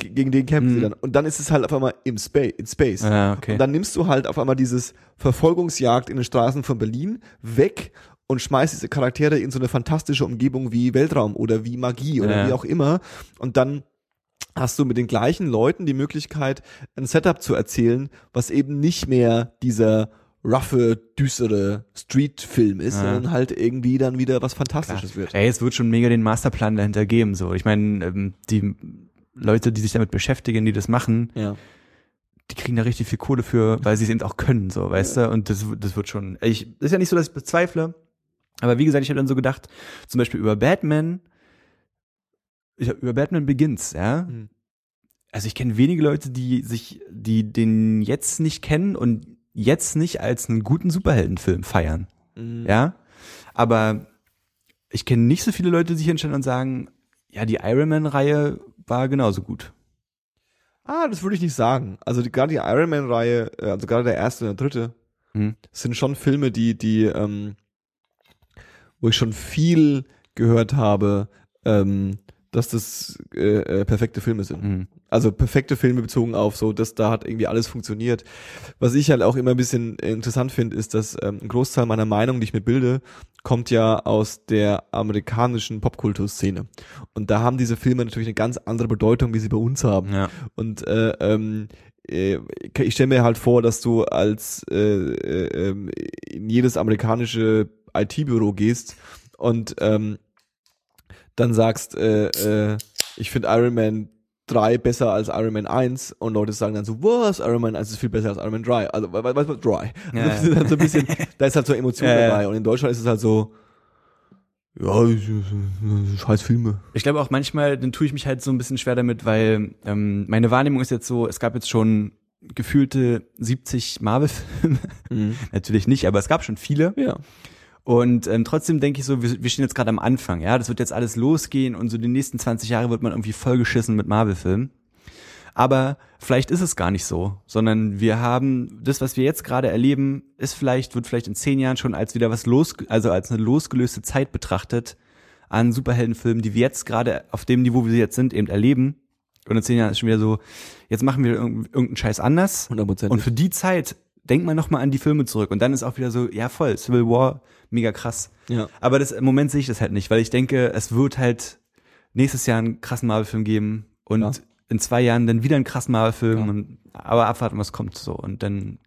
Ge- Gegen den kämpfen sie Mhm. dann. Und dann ist es halt auf einmal im Space, in Space. Ja, okay. Und dann nimmst du halt auf einmal dieses Verfolgungsjagd in den Straßen von Berlin weg und schmeißt diese Charaktere in so eine fantastische Umgebung wie Weltraum oder wie Magie oder Ja. wie auch immer. Und dann hast du mit den gleichen Leuten die Möglichkeit, ein Setup zu erzählen, was eben nicht mehr dieser roughe, düstere Street-Film ist, Ja. sondern halt irgendwie dann wieder was Fantastisches wird. Ey, es wird schon mega den Masterplan dahinter geben. So, ich meine, ähm, die Leute, die sich damit beschäftigen, die das machen, Ja. die kriegen da richtig viel Kohle für, weil sie es eben auch können, so, weißt du? Und das, das wird schon. Ich, ist ja nicht so, dass ich bezweifle. Aber wie gesagt, ich habe dann so gedacht, zum Beispiel über Batman, ich hab über Batman Begins, ja. Mhm. Also ich kenne wenige Leute, die sich, die den jetzt nicht kennen und jetzt nicht als einen guten Superheldenfilm feiern. Mhm. Ja. Aber ich kenne nicht so viele Leute, die sich hinstellen und sagen, ja, die Iron Man-Reihe war genauso gut. Ah, das würde ich nicht sagen. Also die, gerade die Iron Man-Reihe, äh, also gerade der erste und der dritte, Mhm. sind schon Filme, die, die, ähm, wo ich schon viel gehört habe, ähm, dass das äh, äh, perfekte Filme sind. Mhm. Also perfekte Filme bezogen auf so, dass da hat irgendwie alles funktioniert. Was ich halt auch immer ein bisschen interessant finde, ist, dass ähm, ein Großteil meiner Meinung, die ich mir bilde, kommt ja aus der amerikanischen Popkulturszene. Und da haben diese Filme natürlich eine ganz andere Bedeutung, wie sie bei uns haben. Ja. Und äh, ähm, äh, ich stelle mir halt vor, dass du als äh, äh, ähm, in jedes amerikanische IT-Büro gehst und ähm, dann sagst, äh, äh, ich finde Iron Man 3 besser als Iron Man 1 und Leute sagen dann so, was, Iron Man 1 ist viel besser als Iron Man 3. Also, was, was, was, dry. Ja. Das ist halt so ein bisschen, da ist halt so Emotion Ja, dabei und in Deutschland ist es halt so, ja, scheiß Filme. Ich glaube auch manchmal, dann tue ich mich halt so ein bisschen schwer damit, weil ähm, meine Wahrnehmung ist jetzt so, es gab jetzt schon gefühlte 70 Marvel-Filme. Natürlich nicht, aber es gab schon viele. Ja. Und ähm, trotzdem denke ich so, wir, wir stehen jetzt gerade am Anfang, ja, das wird jetzt alles losgehen und so die nächsten 20 Jahre wird man irgendwie vollgeschissen mit Marvel-Filmen. Aber vielleicht ist es gar nicht so, sondern wir haben das, was wir jetzt gerade erleben, ist vielleicht, wird vielleicht in zehn Jahren schon als wieder was los, also als eine losgelöste Zeit betrachtet an Superheldenfilmen, die wir jetzt gerade auf dem Niveau, wie sie jetzt sind, eben erleben. Und in zehn Jahren ist schon wieder so, jetzt machen wir irgendeinen Scheiß anders. 100%. Und für die Zeit denkt man nochmal an die Filme zurück. Und dann ist auch wieder so, ja voll, Civil War, mega krass. Ja. Aber das, im Moment sehe ich das halt nicht, weil ich denke, es wird halt nächstes Jahr einen krassen Marvel-Film geben und Ja. in zwei Jahren dann wieder einen krassen Marvel-Film Ja. und aber abwarten, was kommt so. Und dann,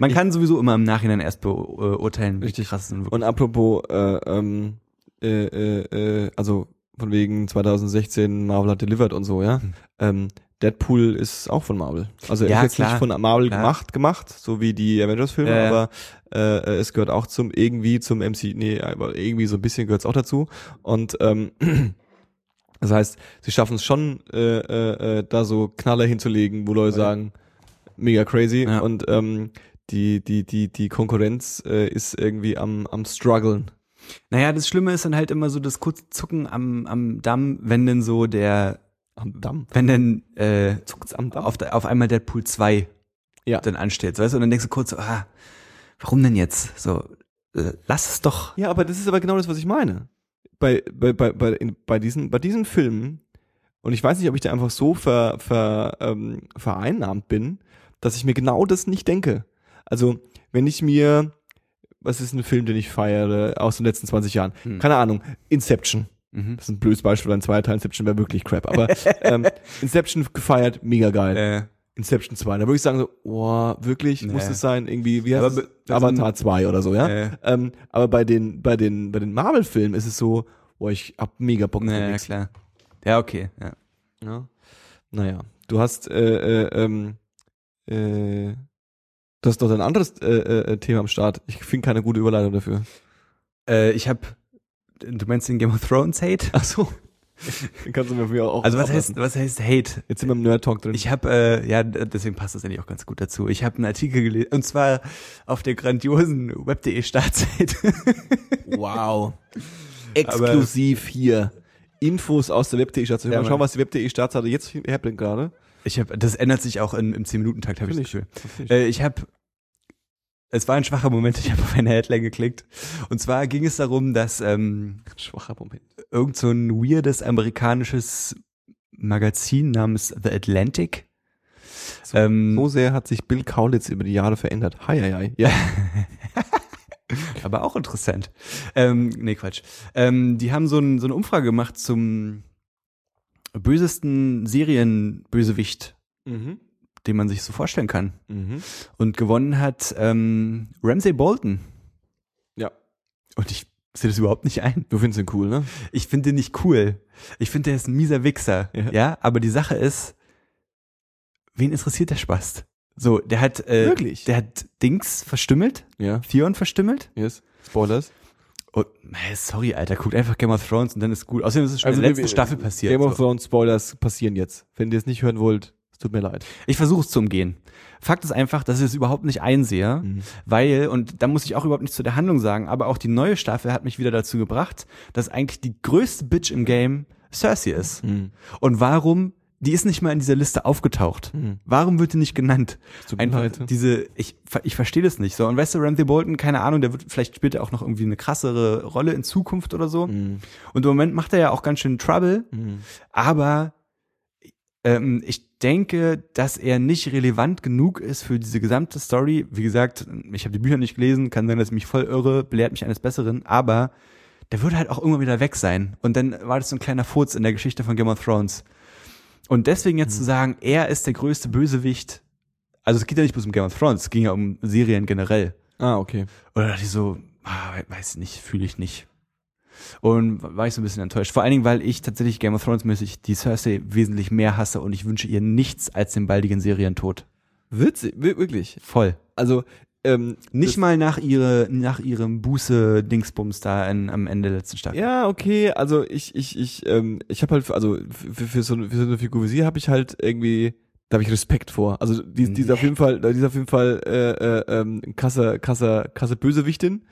man kann sowieso immer im Nachhinein erst beurteilen, wie Richtig. krass es wirklich Und apropos, äh, ähm, äh, äh, äh, also von wegen 2016 Marvel hat delivered und so, ja. Hm. Ähm, Deadpool ist auch von Marvel. Also er Ja, ist jetzt nicht von Marvel Klar. gemacht, gemacht, so wie die Avengers-Filme, Ja, aber äh, es gehört auch zum irgendwie zum MC, nee, aber irgendwie so ein bisschen gehört es auch dazu. Und ähm, das heißt, sie schaffen es schon, äh, äh, äh, da so Knaller hinzulegen, wo Leute sagen, mega crazy. Ja. Und ähm, die, die, die, die Konkurrenz äh, ist irgendwie am, am struggeln. Naja, das Schlimme ist dann halt immer so das kurze Zucken am, am Damm, wenn denn so der, Am Damm. wenn denn äh, Zuckt's am Damm. auf, der, auf einmal Deadpool 2 Ja. dann ansteht, weißt du, und dann denkst du kurz so, ah, warum denn jetzt? So, äh, lass es doch. Ja, aber das ist aber genau das, was ich meine. Bei, bei, bei, bei, in, bei, diesen, bei diesen Filmen, und ich weiß nicht, ob ich da einfach so ver, ver, ähm, vereinnahmt bin, dass ich mir genau das nicht denke. Also, wenn ich mir, was ist ein Film, den ich feiere aus den letzten 20 Jahren? Hm. Keine Ahnung, Inception. Mhm. Das ist ein blödes Beispiel, ein zweiter Teil Inception wäre wirklich crap. Aber ähm, Inception gefeiert, mega geil. Äh, Inception 2. Da würde ich sagen so, boah, wirklich, Nee. muss es sein, irgendwie, wie heißt Aber es? Avatar 2 oder so, ja? äh, Ähm, aber bei den, bei den, bei den Marvel-Filmen ist es so, boah, ich hab mega Bock naja, nix. klar. Ja, okay, ja. Ja. Naja, du hast, äh, äh, ähm, äh, du hast noch ein anderes äh, äh, Thema am Start. Ich finde keine gute Überleitung dafür. Äh, ich habe, du meinst den Game of Thrones Hate? Ach so. Kannst du mir früher auch Also was heißt, was heißt Hate? Jetzt sind wir im Nerd-Talk drin. Ich habe, äh, ja, deswegen passt das eigentlich auch ganz gut dazu. Ich habe einen Artikel gelesen, und zwar auf der grandiosen web.de Startseite. wow. Exklusiv hier. Infos aus der Web.de Startseite. Ja, Mal schauen, was die Web.de Startseite jetzt herbringt gerade. Ich habe, das ändert sich auch in, im 10-Minuten-Takt, habe ich das Gefühl. Äh, ich habe, es war ein schwacher Moment, ich habe auf eine Headline geklickt. Und zwar ging es darum, dass ähm, Schwacher Moment. irgend so ein weirdes amerikanisches Magazin namens The Atlantic. So, ähm, so sehr hat sich Bill Kaulitz über die Jahre verändert. Hi, hi, hi. Ja. Aber auch interessant. Ähm, nee, Quatsch. Ähm, die haben so, ein, so eine Umfrage gemacht zum bösesten Serienbösewicht, Mhm. Den man sich so vorstellen kann. Mhm. Und gewonnen hat ähm, Ramsay Bolton. Ja. Und ich sehe das überhaupt nicht ein. Du findest ihn cool, ne? Ich finde den nicht cool. Ich finde, der ist ein mieser Wichser. Ja. Ja. aber die Sache ist, wen interessiert der Spaß? So, der hat, äh, Wirklich? der hat Dings verstümmelt, Ja. Theon verstümmelt. Yes. Spoilers. Und, hey, sorry, Alter, guckt einfach Game of Thrones und dann ist gut. Außerdem ist es schon Also in der letzten Staffel passiert. Game of so. Thrones Spoilers passieren jetzt. Wenn ihr es nicht hören wollt, tut mir leid. Ich versuche es zu umgehen. Fakt ist einfach, dass ich es überhaupt nicht einsehe, Mhm. weil, und da muss ich auch überhaupt nicht zu der Handlung sagen, aber auch die neue Staffel hat mich wieder dazu gebracht, dass eigentlich die größte Bitch im Game Cersei ist. Mhm. Und warum? Die ist nicht mal in dieser Liste aufgetaucht. Mhm. Warum wird die nicht genannt? Einfach diese, ich, ich verstehe das nicht so. Und weißt du, Ramsay Bolton, keine Ahnung, der wird vielleicht spielt er auch noch irgendwie eine krassere Rolle in Zukunft oder so. Mhm. Und im Moment macht er ja auch ganz schön Trouble, Mhm. aber ähm, ich denke, dass er nicht relevant genug ist für diese gesamte Story. Wie gesagt, ich habe die Bücher nicht gelesen, kann sein, dass ich mich voll irre, belehrt mich eines Besseren, aber der würde halt auch irgendwann wieder weg sein. Und dann war das so ein kleiner Furz in der Geschichte von Game of Thrones. Und deswegen jetzt zu sagen, er ist der größte Bösewicht, also es geht ja nicht bloß um Game of Thrones, es ging ja um Serien generell. Ah, okay. Oder dachte ich so, ah, we- weiß nicht, fühle ich nicht. Und war ich so ein bisschen enttäuscht. Vor allen Dingen, weil ich tatsächlich Game of Thrones mäßig die Cersei wesentlich mehr hasse und ich wünsche ihr nichts als den baldigen Serientod. Witzig, wir- wirklich. Voll. Also, ähm, Nicht mal nach ihre, nach ihrem Buße-Dingsbums da in, am Ende der letzten Staffel. Ja, okay, also ich, ich, ich, ähm, ich habe halt, also für, für, so, für so eine Figur wie sie habe ich halt irgendwie, da habe ich Respekt vor. Also die, die ist auf jeden Fall, die ist auf jeden Fall äh, äh, ähm, krasse, krasse, krasse Bösewichtin,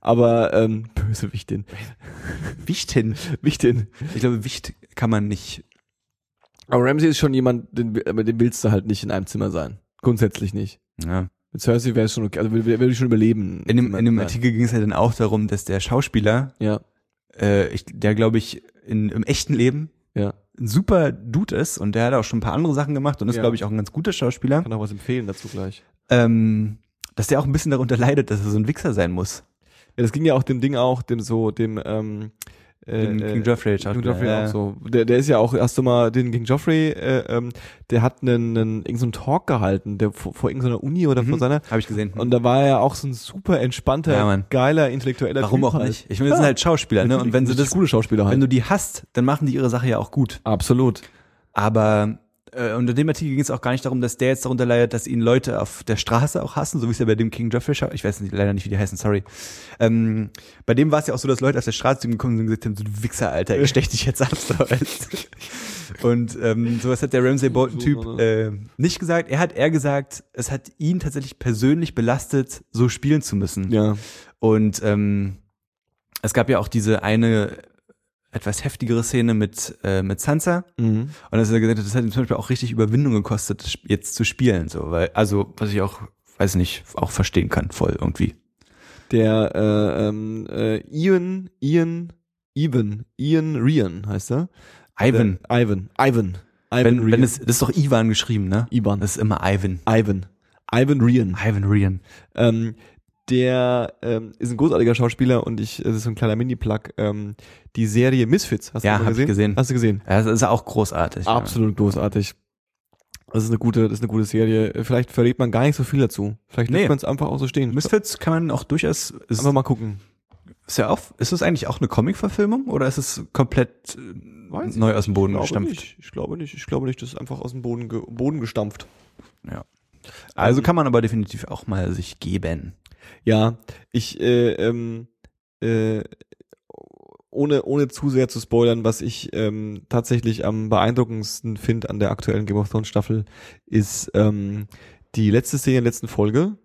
aber ähm, Bösewichtin, Wichtin. Wichtin. Ich glaube, Wicht kann man nicht. Aber Ramsey ist schon jemand, den, aber den willst du halt nicht in einem Zimmer sein. Grundsätzlich nicht. Ja. Mit Cersei wäre es schon okay, also will ich schon überleben. In dem, in dem. Artikel ging es ja dann auch darum, dass der Schauspieler, Ja, äh, ich, der glaube ich in, im echten Leben ja. Ein super Dude ist und der hat auch schon ein paar andere Sachen gemacht und ist, Ja. glaube ich, auch ein ganz guter Schauspieler, Kann auch was empfehlen dazu gleich. ähm, dass der auch ein bisschen darunter leidet, dass er so ein Wichser sein muss. Ja, das ging ja auch dem Ding auch, dem so, dem, ähm, äh, äh, King Joffrey King Joffrey ja. auch so. Der, der ist ja auch, hast du mal den King Joffrey, äh, ähm, der hat einen, einen irgendeinen so Talk gehalten, der vor, vor irgendeiner Uni oder vor Mhm. seiner, Habe ich gesehen. und da war er auch so ein super entspannter, Ja, geiler, intellektueller Warum Typ auch halt. nicht? Ich meine, das sind halt Schauspieler, ne? Und wenn sie das, gute Schauspieler halt. wenn du die hast, dann machen die ihre Sache ja auch gut. Absolut. Aber äh, unter dem Artikel ging es auch gar nicht darum, dass der jetzt darunter leidet, dass ihn Leute auf der Straße auch hassen, so wie es ja bei dem King Joffrey Schau- ich weiß nicht, leider nicht, wie die heißen, sorry. Ähm, bei dem war es ja auch so, dass Leute auf der Straße zu ihm gekommen sind und gesagt haben, so du Wichser, Alter, ich stech dich jetzt ab. So, und ähm, sowas hat der Ramsay Bolton-Typ äh, nicht gesagt. Er hat eher gesagt, es hat ihn tatsächlich persönlich belastet, so spielen zu müssen. Ja. Und ähm, es gab ja auch diese eine etwas heftigere Szene mit, äh, mit Sansa. Mhm. Und er hat, das hat ihm zum Beispiel auch richtig Überwindung gekostet, das jetzt zu spielen, so, weil, also, was ich auch, weiß nicht, auch verstehen kann, voll irgendwie. Der äh, ähm, äh, Ian, Ian, Ivan, Ian Rian heißt er. Ivan. Der, Ivan. Ivan. Ivan Wenn, Rian. wenn es, das ist doch Ivan geschrieben, ne? Ivan. Das ist immer Ivan. Ivan. Ivan Rian. Ivan Rian. Ähm, der ähm, ist ein großartiger Schauspieler und ich, das ist so ein kleiner Mini-Plug. Ähm, die Serie Misfits, hast Ja, du mal hab ich gesehen? gesehen. Hast du gesehen? Ja, das ist auch großartig. Absolut großartig. Das ist eine gute, das ist eine gute Serie. Vielleicht verrät man gar nicht so viel dazu. Vielleicht Nee. lässt man es einfach auch so stehen. Ja. Misfits kann man auch durchaus, Einfach mal gucken. ist ja auch, ist das eigentlich auch eine Comic-Verfilmung oder ist es komplett äh, Weiß neu aus dem Boden ich glaube gestampft? Nicht. Ich glaube nicht. Ich glaube nicht. Das ist einfach aus dem Boden, ge Boden gestampft. Ja. Also Ähm, kann man aber definitiv auch mal sich geben. Ja, ich, äh, ähm, äh, ohne, ohne zu sehr zu spoilern, was ich ähm, tatsächlich am beeindruckendsten finde an der aktuellen Game of Thrones Staffel, ist ähm, die letzte Szene in der letzten Folge.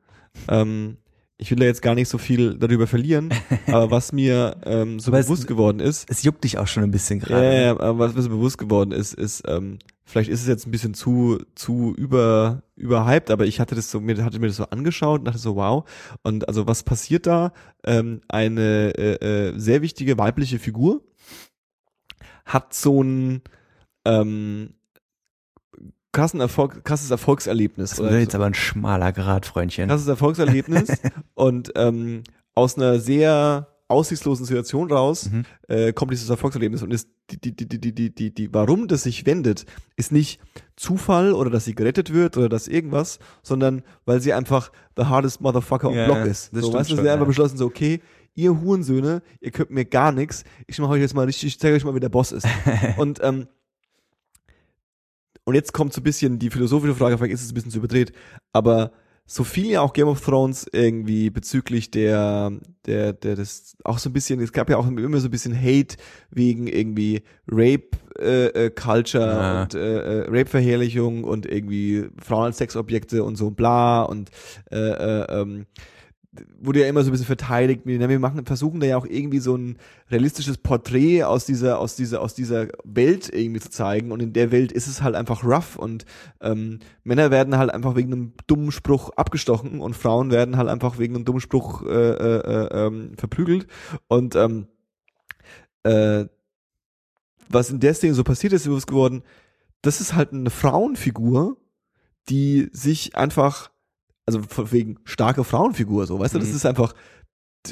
Ähm, ich will da jetzt gar nicht so viel darüber verlieren, aber was mir ähm, so Aber es- bewusst geworden ist, Es juckt dich auch schon ein bisschen gerade. ja, ja, aber was mir so bewusst geworden ist, ist, ähm, vielleicht ist es jetzt ein bisschen zu, zu über, überhyped, aber ich hatte das so, mir, hatte mir das so angeschaut und dachte so, wow. Und also was passiert da? Ähm, eine äh, äh, sehr wichtige weibliche Figur hat so ein ähm, krassen Erfolg, krasses Erfolgserlebnis. Das wird so jetzt aber ein schmaler Grad, Freundchen. krasses Erfolgserlebnis und ähm, aus einer sehr aussichtslosen Situation raus, mhm. äh, kommt dieses Erfolgserlebnis und ist die, die, die, die, die, die, die, warum das sich wendet, ist nicht Zufall oder dass sie gerettet wird oder dass irgendwas, sondern weil sie einfach the hardest motherfucker on yeah, block ist. Das so, weißt du, sie ja. einfach beschlossen, so, okay, ihr Hurensöhne, ihr könnt mir gar nichts, ich mache euch jetzt mal richtig, ich zeige euch mal, wer der Boss ist. und, ähm, und jetzt kommt so ein bisschen die philosophische Frage, vielleicht ist es ein bisschen zu überdreht, aber so viel ja auch Game of Thrones irgendwie bezüglich der, der, der, das, auch so ein bisschen, es gab ja auch immer so ein bisschen Hate wegen irgendwie Rape, äh, äh, Culture Ja. und äh, äh, Rape-Verherrlichung und irgendwie Frauen als Sexobjekte und so bla und äh, äh, ähm, wurde ja immer so ein bisschen verteidigt. Wir machen, versuchen da ja auch irgendwie so ein realistisches Porträt aus dieser, aus dieser, aus dieser Welt irgendwie zu zeigen. Und in der Welt ist es halt einfach rough und ähm, Männer werden halt einfach wegen einem dummen Spruch abgestochen und Frauen werden halt einfach wegen einem dummen Spruch äh, äh, äh, ähm, verprügelt. Und ähm, äh, was in der Szene so passiert ist, ist geworden, das ist halt eine Frauenfigur, die sich einfach also wegen starke Frauenfigur, so, weißt du, das Mhm. ist einfach,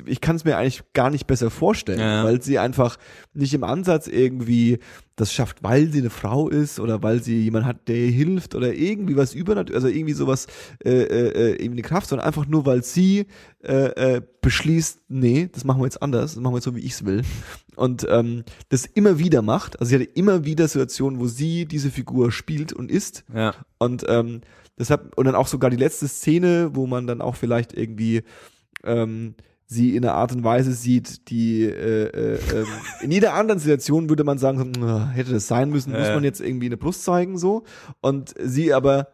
ich kann es mir eigentlich gar nicht besser vorstellen, Ja. weil sie einfach nicht im Ansatz irgendwie das schafft, weil sie eine Frau ist oder weil sie jemand hat, der ihr hilft oder irgendwie was übernatürlich, also irgendwie sowas, äh, äh, äh, irgendwie eine Kraft, sondern einfach nur, weil sie äh, äh, beschließt, nee, das machen wir jetzt anders, das machen wir jetzt so, wie ich's will. Und ähm, das immer wieder macht, also sie hatte immer wieder Situationen, wo sie diese Figur spielt und ist Ja. und ähm, deshalb, und dann auch sogar die letzte Szene, wo man dann auch vielleicht irgendwie ähm, sie in einer Art und Weise sieht, die äh, äh, ähm, in jeder anderen Situation würde man sagen, "Na, hätte das sein müssen, muss man jetzt irgendwie eine Brust zeigen, so. Und sie aber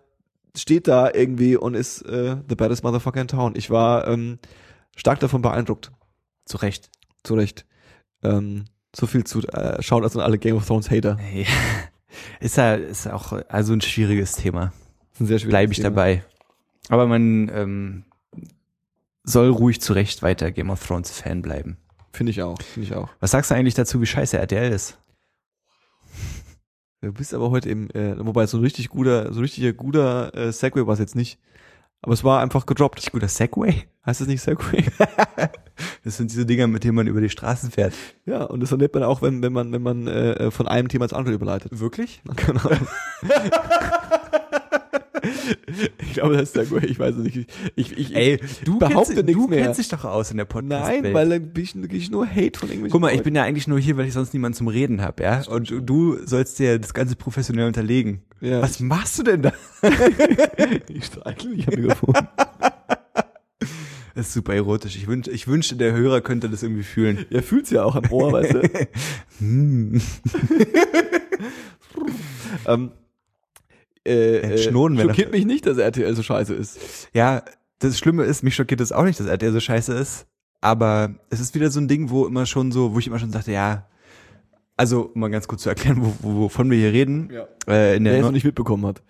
steht da irgendwie und ist äh, the baddest motherfucker in town. Ich war ähm, stark davon beeindruckt. Zu Recht. Zu Recht. Ähm, so viel zu äh, schaut also alle Game of Thrones Hater. Ja. Ist ja, ist auch also ein schwieriges Thema. Ein sehr schwieriges Bleibe ich Thema. dabei. Aber man ähm, soll ruhig zu Recht weiter Game of Thrones Fan bleiben. Finde ich auch, finde ich auch. Was sagst du eigentlich dazu, wie scheiße RTL ist? Du bist aber heute im, äh, wobei so ein richtig guter, so ein richtiger guter äh, Segway war es jetzt nicht. Aber es war einfach gedroppt. Richtig guter Segway. Heißt das nicht Segway? Das sind diese Dinger, mit denen man über die Straßen fährt. ja, und das erlebt man auch, wenn, wenn man, wenn man äh, von einem Thema ins andere überleitet. Wirklich? Ahnung. ich glaube, das ist Segway, ich weiß es nicht. Ich, ich, Ey, du, behaupte kennst, nichts du mehr. kennst dich doch aus in der podcast Nein, weil dann bin ich, krieg ich nur Hate von irgendwelchen Guck mal, ich bin ja eigentlich nur hier, weil ich sonst niemanden zum Reden habe, ja? Und du- sollst dir das Ganze professionell unterlegen. Ja. Was machst du denn da? Ich streichel mich am Mikrofon. Das ist super erotisch. Ich, wünsch, ich wünschte, der Hörer könnte das irgendwie fühlen. Ja, fühlt's ja auch am Ohr, weißt du. Hm. ähm, äh, äh, Schnoden wäre schockiert mich nicht, dass RTL so scheiße ist. Ja, das Schlimme ist, mich schockiert es auch nicht, dass RTL so scheiße ist. Aber es ist wieder so ein Ding, wo immer schon so, wo ich immer schon sagte, ja, also um mal ganz kurz zu erklären, wo, wo, wovon wir hier reden. Ja. Äh, in Wer der es Neu- noch nicht mitbekommen hat.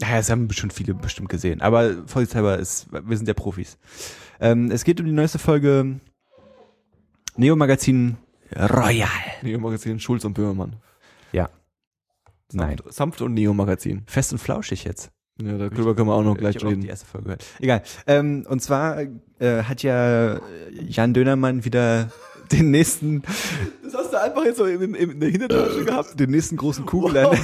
Ja, das haben schon viele bestimmt gesehen. Aber vorsichtshalber ist, wir sind ja Profis. Ähm, es geht um die neueste Folge Neo Magazin Royal. Neo-Magazin Schulz und Böhmermann. Ja. Nein. Sanft, Sanft und Neo-Magazin. Fest und flauschig jetzt. Ja, darüber können wir auch noch gleich ich auch die reden. erste Folge gehört. Egal. Ähm, und zwar äh, hat ja Jan Dönermann wieder den nächsten, Das hast du einfach jetzt so in, in, in der Hintertasche gehabt. den nächsten großen Kuh gelandet,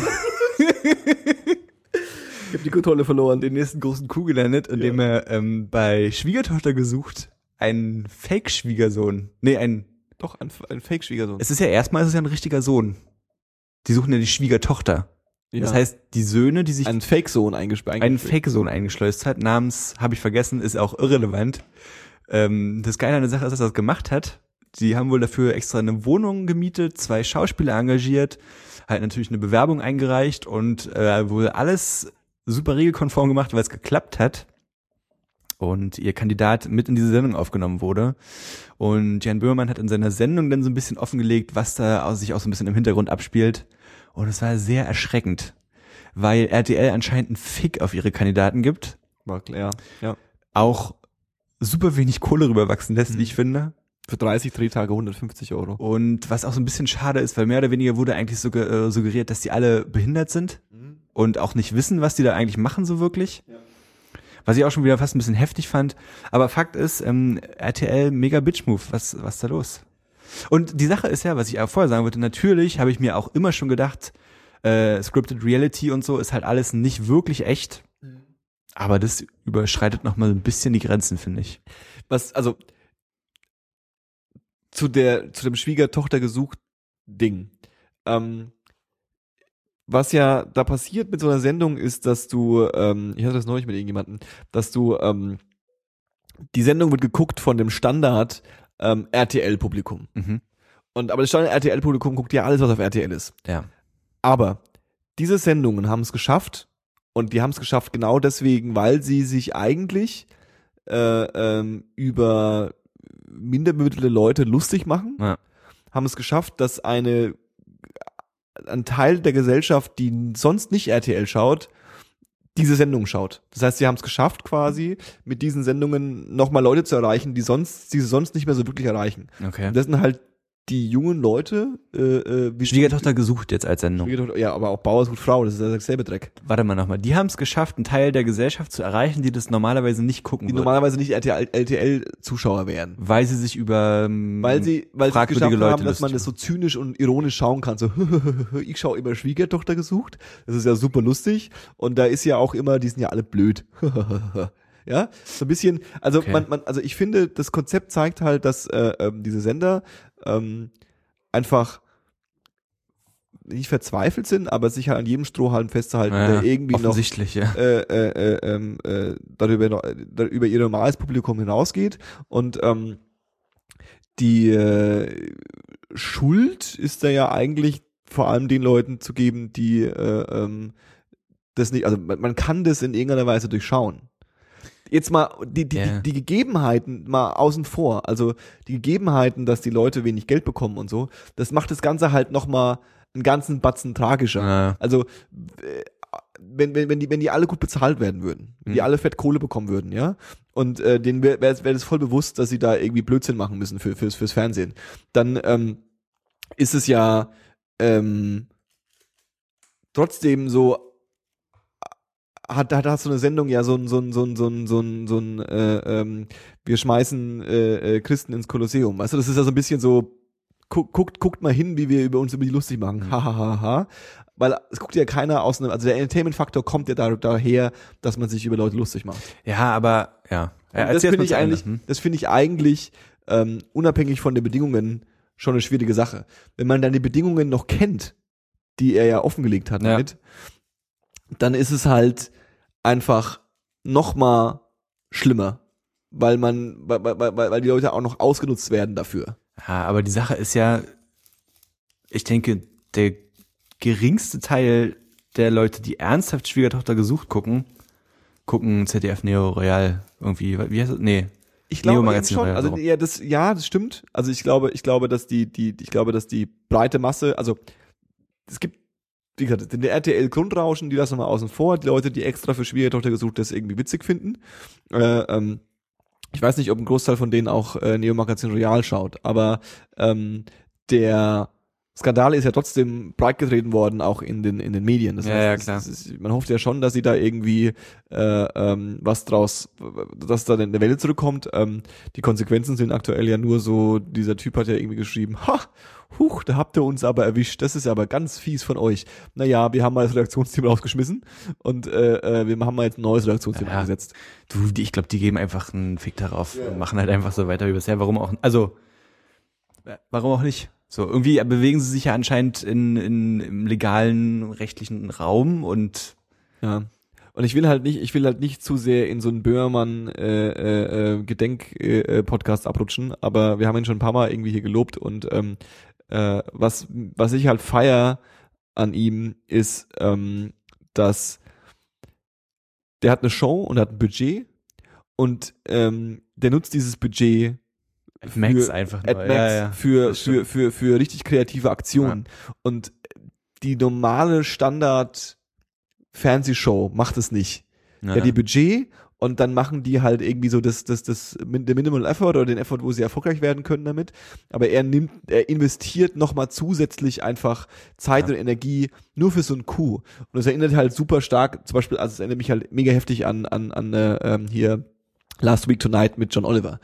Ich habe die Kontrolle verloren. den nächsten großen Kuh gelandet, indem er ähm, bei Schwiegertochter gesucht einen Fake-Schwiegersohn. Nee, ein Doch, ein, ein Fake-Schwiegersohn. Es ist ja erstmal ist es ja ein richtiger Sohn. Die suchen ja die Schwiegertochter. Ja. Das heißt, die Söhne, die sich ein Fake-Sohn eingesperrt. einen Fake-Sohn eingeschleust hat, namens, habe ich vergessen, ist auch irrelevant. Ähm, das Geile an der Sache ist, dass er das gemacht hat. Die haben wohl dafür extra eine Wohnung gemietet, zwei Schauspieler engagiert, halt natürlich eine Bewerbung eingereicht und äh, wohl alles super regelkonform gemacht, weil es geklappt hat. Und ihr Kandidat mit in diese Sendung aufgenommen wurde. Und Jan Böhmermann hat in seiner Sendung dann so ein bisschen offengelegt, was da sich auch so ein bisschen im Hintergrund abspielt. Und es war sehr erschreckend, weil RTL anscheinend einen Fick auf ihre Kandidaten gibt, War klar. Ja. auch super wenig Kohle rüberwachsen lässt, Mhm. wie ich finde. Für 30 Drehtage 150 Euro. Und was auch so ein bisschen schade ist, weil mehr oder weniger wurde eigentlich äh, suggeriert, dass die alle behindert sind und auch nicht wissen, was die da eigentlich machen so wirklich. Was ich auch schon wieder fast ein bisschen heftig fand. Aber Fakt ist, ähm, RTL mega Bitch-Move. Was, was ist da los? Und die Sache ist ja, was ich auch vorher sagen wollte, natürlich habe ich mir auch immer schon gedacht, äh, Scripted Reality und so ist halt alles nicht wirklich echt. Aber das überschreitet noch mal ein bisschen die Grenzen, finde ich. Was, also, zu der, zu dem Schwiegertochter gesucht Ding. Ähm, was ja da passiert mit so einer Sendung ist, dass du, ähm, ich hatte das neulich mit irgendjemandem, dass du, ähm, die Sendung wird geguckt von dem Standard ähm, RTL-Publikum. Mhm. Und aber das Standard RTL-Publikum guckt ja alles, was auf RTL ist. Ja. Aber diese Sendungen haben es geschafft und die haben es geschafft genau deswegen, weil sie sich eigentlich äh, ähm, über minderbemittelte Leute lustig machen, Ja. haben es geschafft, dass eine ein Teil der Gesellschaft, die sonst nicht RTL schaut, diese Sendung schaut. Das heißt, sie haben es geschafft, quasi mit diesen Sendungen nochmal Leute zu erreichen, die sonst, die sie sonst nicht mehr so wirklich erreichen. Okay. Und das sind halt die jungen Leute, äh, äh, wie Schwiegertochter gesucht jetzt als Sendung. Schwiegertochter, ja, aber auch Bauer sucht Frau, das ist dasselbe Dreck. Warte mal nochmal. Die haben es geschafft, einen Teil der Gesellschaft zu erreichen, die das normalerweise nicht gucken Die würde. normalerweise nicht RTL-Zuschauer wären. Weil sie sich über ähm, Weil sie, weil sie es geschafft Leute haben, dass man das so zynisch und ironisch schauen kann. So, ich schaue immer Schwiegertochter gesucht. Das ist ja super lustig. Und da ist ja auch immer, die sind ja alle blöd. ja, so ein bisschen, also Okay. man, man, also ich finde, das Konzept zeigt halt, dass äh, ähm, diese Sender ähm, einfach nicht verzweifelt sind, aber sich halt an jedem Strohhalm festzuhalten, Ja, der irgendwie noch ja. äh, äh, äh, ähm, äh, darüber, noch- äh, über ihr normales Publikum hinausgeht. Und ähm, die äh, Schuld ist da ja eigentlich vor allem den Leuten zu geben, die äh, ähm, das nicht, also man, man kann das in irgendeiner Weise durchschauen. Jetzt mal die, die, Ja. die, die Gegebenheiten mal außen vor. Also die Gegebenheiten, dass die Leute wenig Geld bekommen und so, das macht das Ganze halt nochmal einen ganzen Batzen tragischer. Ja. Also äh, wenn, wenn, wenn, die, wenn die alle gut bezahlt werden würden, wenn die Mhm. alle fett Kohle bekommen würden, ja, und äh, denen wäre wär, wär das voll bewusst, dass sie da irgendwie Blödsinn machen müssen für, fürs, fürs Fernsehen, dann ähm, ist es ja ähm, trotzdem so hat, hat, hat so eine Sendung ja so ein, so ein, so ein, so ein, so ein, so ein äh, ähm, wir schmeißen äh, äh, Christen ins Kolosseum. Weißt du, das ist ja so ein bisschen so, guckt, guckt, guckt mal hin, wie wir über uns über die lustig machen. Ha, ha, ha, ha. Weil es guckt ja keiner aus einem, also der Entertainment-Faktor kommt ja da, daher, dass man sich über Leute lustig macht. Ja, aber ja. ja das finde ich eigentlich. Hm? das finde ich eigentlich ähm, unabhängig von den Bedingungen schon eine schwierige Sache. Wenn man dann die Bedingungen noch kennt, die er ja offengelegt hat Ja. damit, dann ist es halt einfach noch mal schlimmer, weil man, weil, weil, weil, weil die Leute auch noch ausgenutzt werden dafür. Ja, aber die Sache ist ja, ich denke, der geringste Teil der Leute, die ernsthaft Schwiegertochter gesucht gucken, gucken ZDF Neo Royal irgendwie, wie heißt das? Nee. Ich glaube eben Neo-Magazin schon, Royal, also so. ja, das, ja, das stimmt. Also ich glaube, ich glaube, dass die, die, ich glaube, dass die breite Masse, also es gibt, wie gesagt, den RTL Grundrauschen, die lassen wir mal außen vor, die Leute, die extra für Schwiegertochter gesucht das irgendwie witzig finden. Äh, ähm, ich weiß nicht, ob ein Großteil von denen auch äh, Neo Magazin Royal schaut, aber ähm, der Skandal ist ja trotzdem breitgetreten worden, auch in den in den Medien. Das Ja, heißt, ja, klar. ist, man hofft ja schon, dass sie da irgendwie äh, ähm, was draus, dass da eine Welle zurückkommt. Ähm, die Konsequenzen sind aktuell ja nur so, dieser Typ hat ja irgendwie geschrieben, ha, huch, da habt ihr uns aber erwischt, das ist aber ganz fies von euch. Naja, wir haben mal das Redaktionsteam rausgeschmissen und äh, äh, wir haben mal jetzt ein neues Redaktionsteam Ja. eingesetzt. Du, die, ich glaube, die geben einfach einen Fick darauf und machen halt einfach so weiter wie bisher. Warum auch? Also, warum auch nicht? So, irgendwie bewegen sie sich ja anscheinend in, in, im legalen rechtlichen Raum und Ja. Und ich will halt nicht, ich will halt nicht zu sehr in so einen Böhmermann äh, äh, äh, Gedenk äh, äh, Podcast abrutschen, aber wir haben ihn schon ein paar Mal irgendwie hier gelobt und ähm, äh, was was ich halt feier an ihm ist, ähm, dass der hat eine Show und hat ein Budget und ähm, der nutzt dieses Budget Max für- einfach Ad nur. Max ja, ja. für, für, für, für richtig kreative Aktionen. Und die normale Standard Fernsehshow macht es nicht. Ja, hat die Budget und dann machen die halt irgendwie so das, das, das, der Minimal Effort oder den Effort, wo sie erfolgreich werden können damit. Aber er nimmt, er investiert nochmal zusätzlich einfach Zeit Ja. und Energie nur für so ein Coup. Und das erinnert halt super stark, zum Beispiel, also es erinnert mich halt mega heftig an, an, an äh, ähm, hier Last Week Tonight mit John Oliver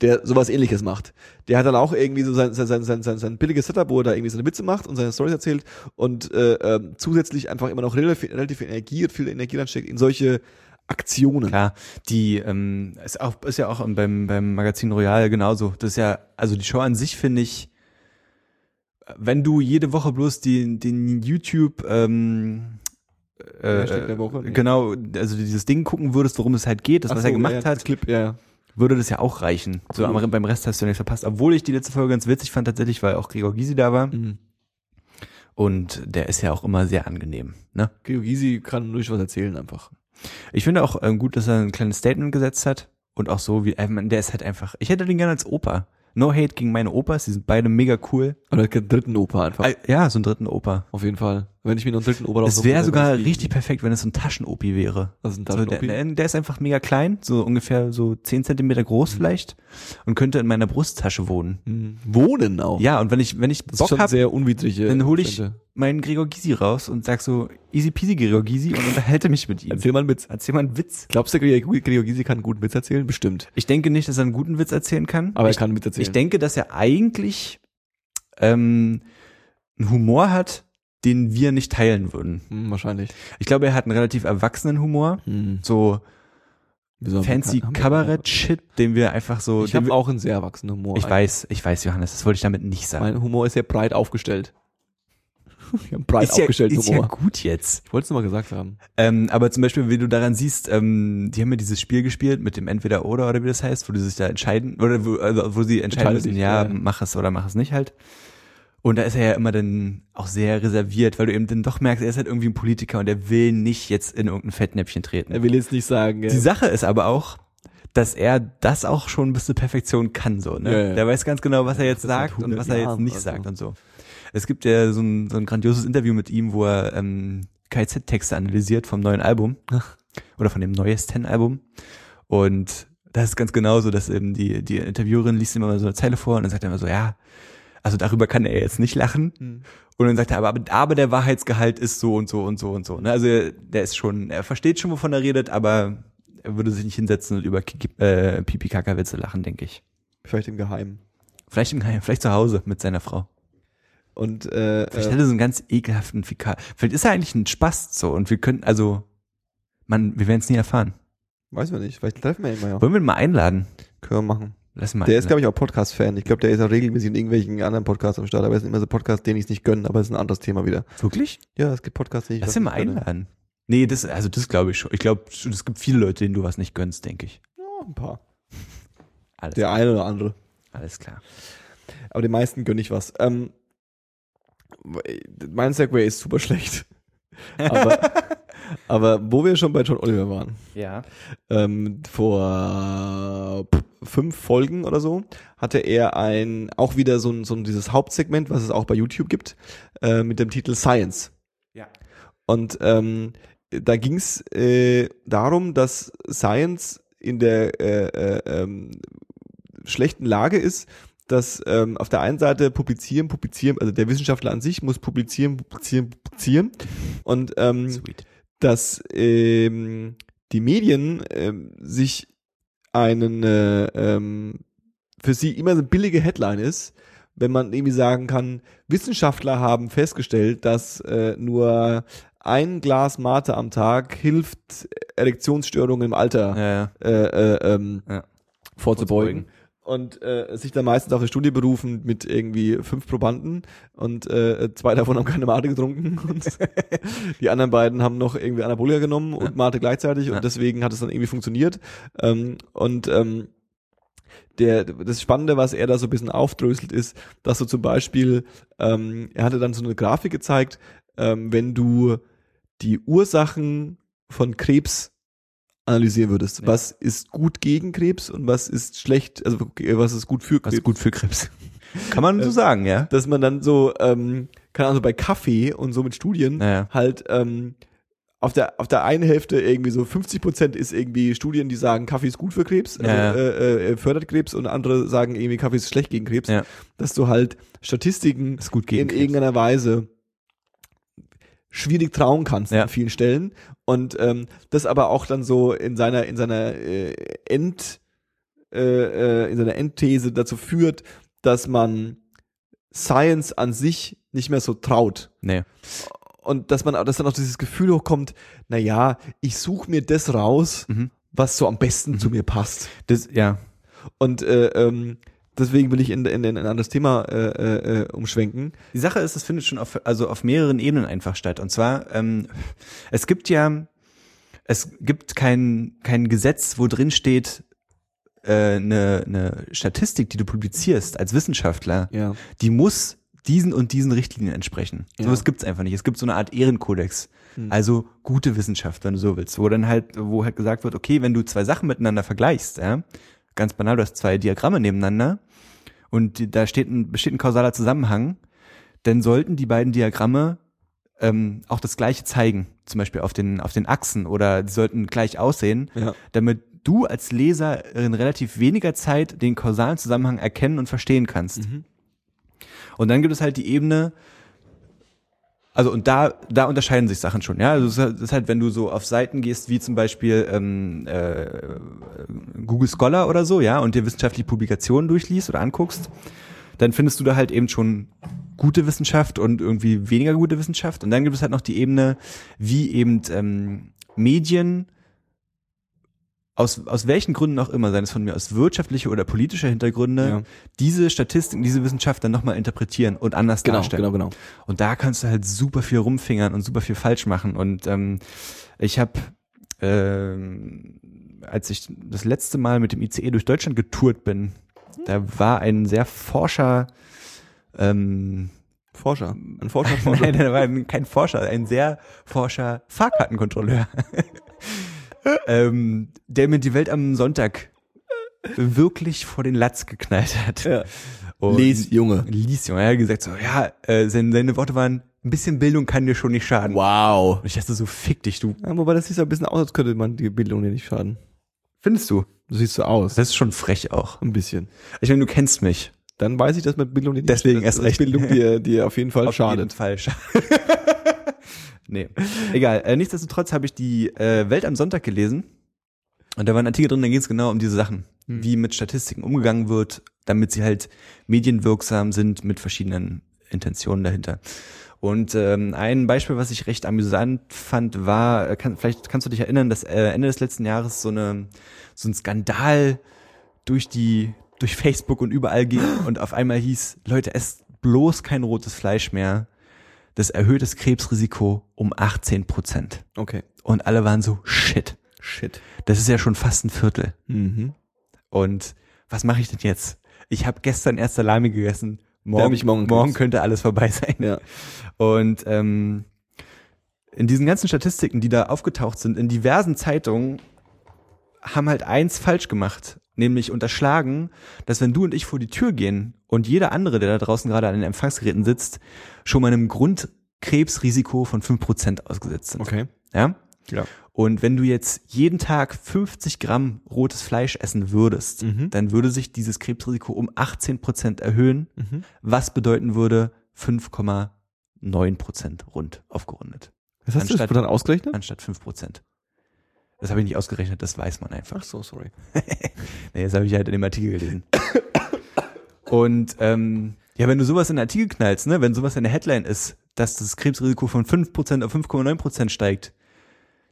der sowas ähnliches macht. Der hat dann auch irgendwie so sein, sein, sein, sein, sein, sein billiges Setup, wo er da irgendwie seine Witze macht und seine Storys erzählt und äh, ähm, zusätzlich einfach immer noch relativ, relativ viel Energie und viel Energie dann steckt in solche Aktionen. Klar, die ähm, ist auch ist ja auch beim beim Magazin Royal genauso. Das ist ja also die Show an sich finde ich, wenn du jede Woche bloß den den YouTube ähm, äh, Woche? Nee. genau, also dieses Ding gucken würdest, worum es halt geht, das Ach was so, er gemacht ja, hat, Clip, ja. Würde das ja auch reichen. So am, beim Rest hast du nichts verpasst. Obwohl ich die letzte Folge ganz witzig fand tatsächlich, weil auch Gregor Gysi da war Mhm. und der ist ja auch immer sehr angenehm. Ne? Gregor Gysi kann durch was erzählen einfach. Ich finde auch ähm, gut, dass er ein kleines Statement gesetzt hat und auch so wie, äh, der ist halt einfach. Ich hätte den gerne als Opa. No hate gegen meine Opas, die sind beide mega cool. Oder einen dritten Opa einfach. Äh, ja, so einen dritten Opa. Auf jeden Fall. Wenn ich mir einen dritten Opa Es wäre sogar richtig perfekt, wenn es so ein Taschenopi wäre. Ist ein So, der, Taschenopi. der, ist einfach mega klein, so ungefähr so 10 Zentimeter Mhm. groß vielleicht und könnte in meiner Brusttasche wohnen. Mhm. Wohnen auch. Ja, und wenn ich, wenn ich das Bock schon hab, sehr unwidrige. dann hole ich meinen Gregor Gysi raus und sag so, easy peasy Gregor Gysi und unterhalte mich mit ihm. Erzähl mal einen Witz. Erzähl mal einen Witz. Glaubst du, Gregor Gysi kann einen guten Witz erzählen? Bestimmt. Ich denke nicht, dass er einen guten Witz erzählen kann. Aber er ich, kann einen Witz erzählen. ich denke, dass er eigentlich ähm, einen Humor hat, den wir nicht teilen würden. Hm, wahrscheinlich. Ich glaube, er hat einen relativ erwachsenen Humor, Hm. so fancy Kabarett-Shit, den wir einfach so. Ich habe auch einen sehr erwachsenen Humor. ich weiß, ich weiß, Johannes, das wollte ich damit nicht sagen. Mein Humor ist sehr breit aufgestellt. Ich habe breit ist ja, aufgestellten ist ja Humor. gut jetzt. Ich wollte es nur mal gesagt haben. Ähm, aber zum Beispiel, wie du daran siehst, ähm, die haben ja dieses Spiel gespielt mit dem Entweder oder oder wie das heißt, wo die sich da entscheiden oder wo, also wo sie entscheiden Entscheide müssen, dich, ja, ja. mach es oder mach es nicht halt. Und da ist er ja immer dann auch sehr reserviert, weil du eben dann doch merkst, er ist halt irgendwie ein Politiker und er will nicht jetzt in irgendein Fettnäpfchen treten. Er will jetzt nicht sagen, Die äh, Sache ist aber auch, dass er das auch schon bis zur Perfektion kann, so, ne? Ja, ja. Der weiß ganz genau, was er jetzt seit sagt und 100 was er jetzt nicht oder sagt und so. Es gibt ja so ein, so ein grandioses Interview mit ihm, wo er ähm, KZ-Texte analysiert vom neuen Album oder von dem neuesten Album. Und das ist ganz genauso, dass eben die, die Interviewerin liest immer so eine Zeile vor und dann sagt er immer so, ja, also darüber kann er jetzt nicht lachen. Hm. Und dann sagt er, aber, aber der Wahrheitsgehalt ist so und so und so und so. Ne? Also der ist schon, er versteht schon, wovon er redet, aber er würde sich nicht hinsetzen und über Kiki, äh, Pipi-Kaka-Witze lachen, denke ich. Vielleicht im Geheimen. Vielleicht im Geheim, vielleicht zu Hause mit seiner Frau. Und äh, Vielleicht äh, hat er so einen ganz ekelhaften Fikal. Vielleicht ist er eigentlich ein Spast so und wir können, also, man, wir werden es nie erfahren. weiß man nicht, vielleicht treffen wir ihn mal ja. Wollen wir ihn mal einladen? Können wir machen. Lass mal Der ist, glaube ich, auch Podcast-Fan. Ich glaube, der ist auch regelmäßig in irgendwelchen anderen Podcasts am Start, aber es ist immer so Podcast, den ich nicht gönne, aber es ist ein anderes Thema wieder. Wirklich? Ja, es gibt Podcasts, die ich Lass ihn mal gönne. einladen. Nee, das, also das glaube ich schon. Ich glaube, es gibt viele Leute, denen du was nicht gönnst, denke ich. Ja, ein paar. Alles, Der eine oder andere. alles klar. Aber den meisten gönne ich was. Ähm, mein Segway ist super schlecht. Aber, aber wo wir schon bei John Oliver waren, Ja. ähm, vor fünf Folgen oder so, hatte er ein, auch wieder so ein, so ein dieses Hauptsegment, was es auch bei YouTube gibt, äh, mit dem Titel Science. Ja. Und ähm, da ging es äh, darum, dass Science in der äh, äh, ähm, schlechten Lage ist, dass ähm, auf der einen Seite publizieren, publizieren, also der Wissenschaftler an sich muss publizieren, publizieren, publizieren und ähm, Sweet. dass ähm, die Medien ähm, sich einen äh, ähm, für sie immer so eine billige Headline ist, wenn man irgendwie sagen kann, Wissenschaftler haben festgestellt, dass äh, nur ein Glas Mate am Tag hilft, Erektionsstörungen im Alter Ja, ja. äh, äh, ähm, Ja. vorzubeugen. Und äh, sich dann meistens auf eine Studie berufen mit irgendwie fünf Probanden und äh, zwei davon haben keine Mate getrunken und die anderen beiden haben noch irgendwie Anabolika genommen und Ja. Mate gleichzeitig Ja. und deswegen hat es dann irgendwie funktioniert. Ähm, und ähm, der, das Spannende, was er da so ein bisschen aufdröselt, ist, dass du zum Beispiel, ähm, er hatte dann so eine Grafik gezeigt, ähm, wenn du die Ursachen von Krebs analysieren würdest. Ja. Was ist gut gegen Krebs und was ist schlecht, also äh, was ist gut für Was Krebs? ist gut für Krebs. Kann man so Äh, sagen, ja? Dass man dann so, ähm, keine Ahnung, bei Kaffee und so mit Studien Naja. halt ähm, auf der auf der einen Hälfte irgendwie so 50 Prozent ist irgendwie Studien, die sagen, Kaffee ist gut für Krebs, also, Ja, ja. Äh, äh, fördert Krebs und andere sagen irgendwie, Kaffee ist schlecht gegen Krebs. Ja. Dass du halt Statistiken Ist gut gegen in Krebs. irgendeiner Weise schwierig trauen kannst Ja. an vielen Stellen und ähm, das aber auch dann so in seiner in seiner äh, End äh, äh, in seiner Endthese dazu führt, dass man Science an sich nicht mehr so traut Nee. und dass man dass dann auch dieses Gefühl hochkommt, na ja, ich suche mir das raus, Mhm. was so am besten zu mir passt. Das, ja. Und äh, ähm, deswegen will ich in, in, in ein anderes Thema äh, äh, äh, umschwenken. Die Sache ist, das findet schon auf, also auf mehreren Ebenen einfach statt. Und zwar, ähm, es gibt ja, es gibt kein, kein Gesetz, wo drin steht, äh, eine, eine Statistik, die du publizierst als Wissenschaftler, Ja. die muss diesen und diesen Richtlinien entsprechen. Ja. Sowas gibt's einfach nicht. Es gibt so eine Art Ehrenkodex. Hm. Also gute Wissenschaft, wenn du so willst, wo dann halt, wo halt gesagt wird, okay, wenn du zwei Sachen miteinander vergleichst, ja, ganz banal, du hast zwei Diagramme nebeneinander und da steht ein, besteht ein kausaler Zusammenhang, dann sollten die beiden Diagramme ähm, auch das Gleiche zeigen, zum Beispiel auf den, auf den Achsen oder die sollten gleich aussehen, Ja. damit du als Leser in relativ weniger Zeit den kausalen Zusammenhang erkennen und verstehen kannst. Mhm. Und dann gibt es halt die Ebene, also und da, da unterscheiden sich Sachen schon, ja. Also ist halt- ist halt, wenn du so auf Seiten gehst, wie zum Beispiel ähm, äh, Google Scholar oder so, ja, und dir wissenschaftliche Publikationen durchliest oder anguckst, dann findest du da halt eben schon gute Wissenschaft und irgendwie weniger gute Wissenschaft. Und dann gibt es halt noch die Ebene, wie eben ähm, Medien aus, aus welchen Gründen auch immer, seien es von mir aus wirtschaftlicher oder politischer Hintergründe, Ja. diese Statistiken, diese Wissenschaft dann nochmal interpretieren und anders Genau, darstellen. genau, genau. Und da kannst du halt super viel rumfingern und super viel falsch machen. Und ähm, ich habe, ähm, als ich das letzte Mal mit dem ICE durch Deutschland getourt bin, da war ein sehr Forscher, ähm, Forscher. Ein Forscher, Forscher. nein, da war kein Forscher, ein sehr Forscher Fahrkartenkontrolleur, ähm, der mir die Welt am Sonntag wirklich vor den Latz geknallt hat. ja. Und Les, Junge. Lies, Junge. Er hat gesagt so, ja, äh, seine, seine Worte waren, ein bisschen Bildung kann dir schon nicht schaden. Wow. Und ich dachte so, fick dich, du. Ja, wobei das sieht so ein bisschen aus, als könnte man die Bildung dir nicht schaden. Findest du? Du siehst so aus. Das ist schon frech auch. Ein bisschen. Ich meine, du kennst mich. Dann weiß ich, dass mit Bildung dir nicht Deswegen erst dass recht. Bildung dir, dir auf jeden Fall Auf schadet. jeden Fall schadet. nee, egal. Äh, nichtsdestotrotz habe ich die äh, Welt am Sonntag gelesen und da war ein Artikel drin, da geht es genau um diese Sachen, Hm. wie mit Statistiken umgegangen wird, damit sie halt medienwirksam sind mit verschiedenen Intentionen dahinter. Und ähm, ein Beispiel, was ich recht amüsant fand, war, äh, kann, vielleicht kannst du dich erinnern, dass äh, Ende des letzten Jahres so eine so ein Skandal durch die durch Facebook und überall ging und auf einmal hieß, Leute, esst bloß kein rotes Fleisch mehr. Das erhöht das Krebsrisiko um 18 Prozent. Okay. Und alle waren so, shit, Shit. das ist ja schon fast ein Viertel. Mhm. Und was mache ich denn jetzt? Ich habe gestern erst Salami gegessen. Morgen, morgen morgen könnte alles vorbei sein. Ja. Und ähm, in diesen ganzen Statistiken, die da aufgetaucht sind, in diversen Zeitungen, haben halt eins falsch gemacht, nämlich unterschlagen, dass wenn du und ich vor die Tür gehen und jeder andere, der da draußen gerade an den Empfangsgeräten sitzt, schon mal einem Grundkrebsrisiko von 5% ausgesetzt sind. Okay. Ja? Ja. Und wenn du jetzt jeden Tag 50 Gramm rotes Fleisch essen würdest, Mhm. dann würde sich dieses Krebsrisiko um 18% erhöhen, Mhm. was bedeuten würde 5,9% rund aufgerundet, Was hast du Anstatt- das dann ausgerechnet? anstatt 5%. Das habe ich nicht ausgerechnet, das weiß man einfach. Ach so, sorry. Nee, das habe ich halt in dem Artikel gelesen. Und ähm, ja, wenn du sowas in den Artikel knallst, ne, wenn sowas in der Headline ist, dass das Krebsrisiko von 5% auf 5,9% steigt,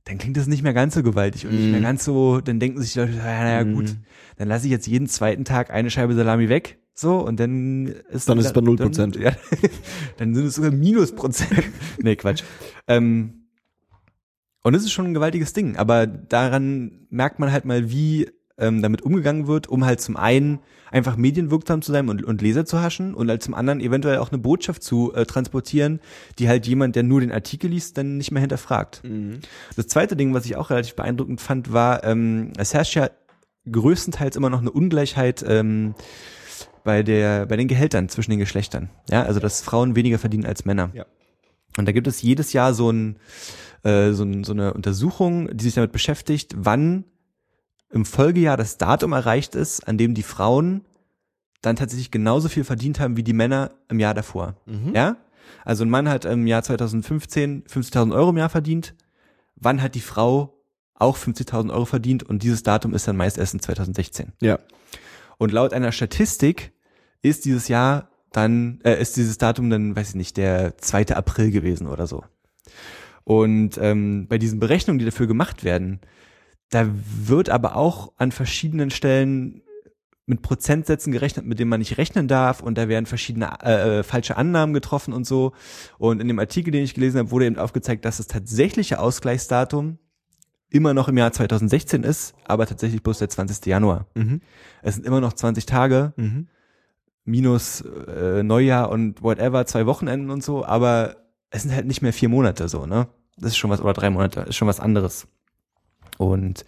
dann klingt das nicht mehr ganz so gewaltig und nicht Mhm. mehr ganz so, dann denken sich die Leute, ja, naja, Mhm. gut, dann lasse ich jetzt jeden zweiten Tag eine Scheibe Salami weg, so, und dann ist Dann ist es bei 0%. Dann, ja, dann sind es sogar Minusprozent. nee, Quatsch. Ähm, und das ist schon ein gewaltiges Ding, aber daran merkt man halt mal, wie ähm, damit umgegangen wird, um halt zum einen einfach medienwirksam zu sein und, und Leser zu haschen und halt zum anderen eventuell auch eine Botschaft zu äh, transportieren, die halt jemand, der nur den Artikel liest, dann nicht mehr hinterfragt. Mhm. Das zweite Ding, was ich auch relativ beeindruckend fand, war, ähm, es herrscht ja größtenteils immer noch eine Ungleichheit ähm, bei der bei den Gehältern zwischen den Geschlechtern. Ja, also dass Frauen weniger verdienen als Männer. Ja. Und da gibt es jedes Jahr so, ein, äh, so, so eine Untersuchung, die sich damit beschäftigt, wann im Folgejahr das Datum erreicht ist, an dem die Frauen dann tatsächlich genauso viel verdient haben wie die Männer im Jahr davor. Mhm. Ja? Also ein Mann hat im Jahr 2015 50.000 Euro im Jahr verdient. Wann hat die Frau auch 50.000 Euro verdient? Und dieses Datum ist dann meist erst in 2016. Ja. Und laut einer Statistik ist dieses Jahr dann, äh, ist dieses Datum dann, weiß ich nicht, der 2. April gewesen oder so. Und ähm, bei diesen Berechnungen, die dafür gemacht werden, da wird aber auch an verschiedenen Stellen mit Prozentsätzen gerechnet, mit denen man nicht rechnen darf und da werden verschiedene äh, äh, falsche Annahmen getroffen und so. Und in dem Artikel, den ich gelesen habe, wurde eben aufgezeigt, dass das tatsächliche Ausgleichsdatum immer noch im Jahr 2016 ist, aber tatsächlich bloß der 20. Januar. Mhm. Es sind immer noch 20 Tage, Mhm. minus äh, Neujahr und whatever, zwei Wochenenden und so, aber es sind halt nicht mehr vier Monate so, ne? Das ist schon was, oder drei Monate, ist schon was anderes. Und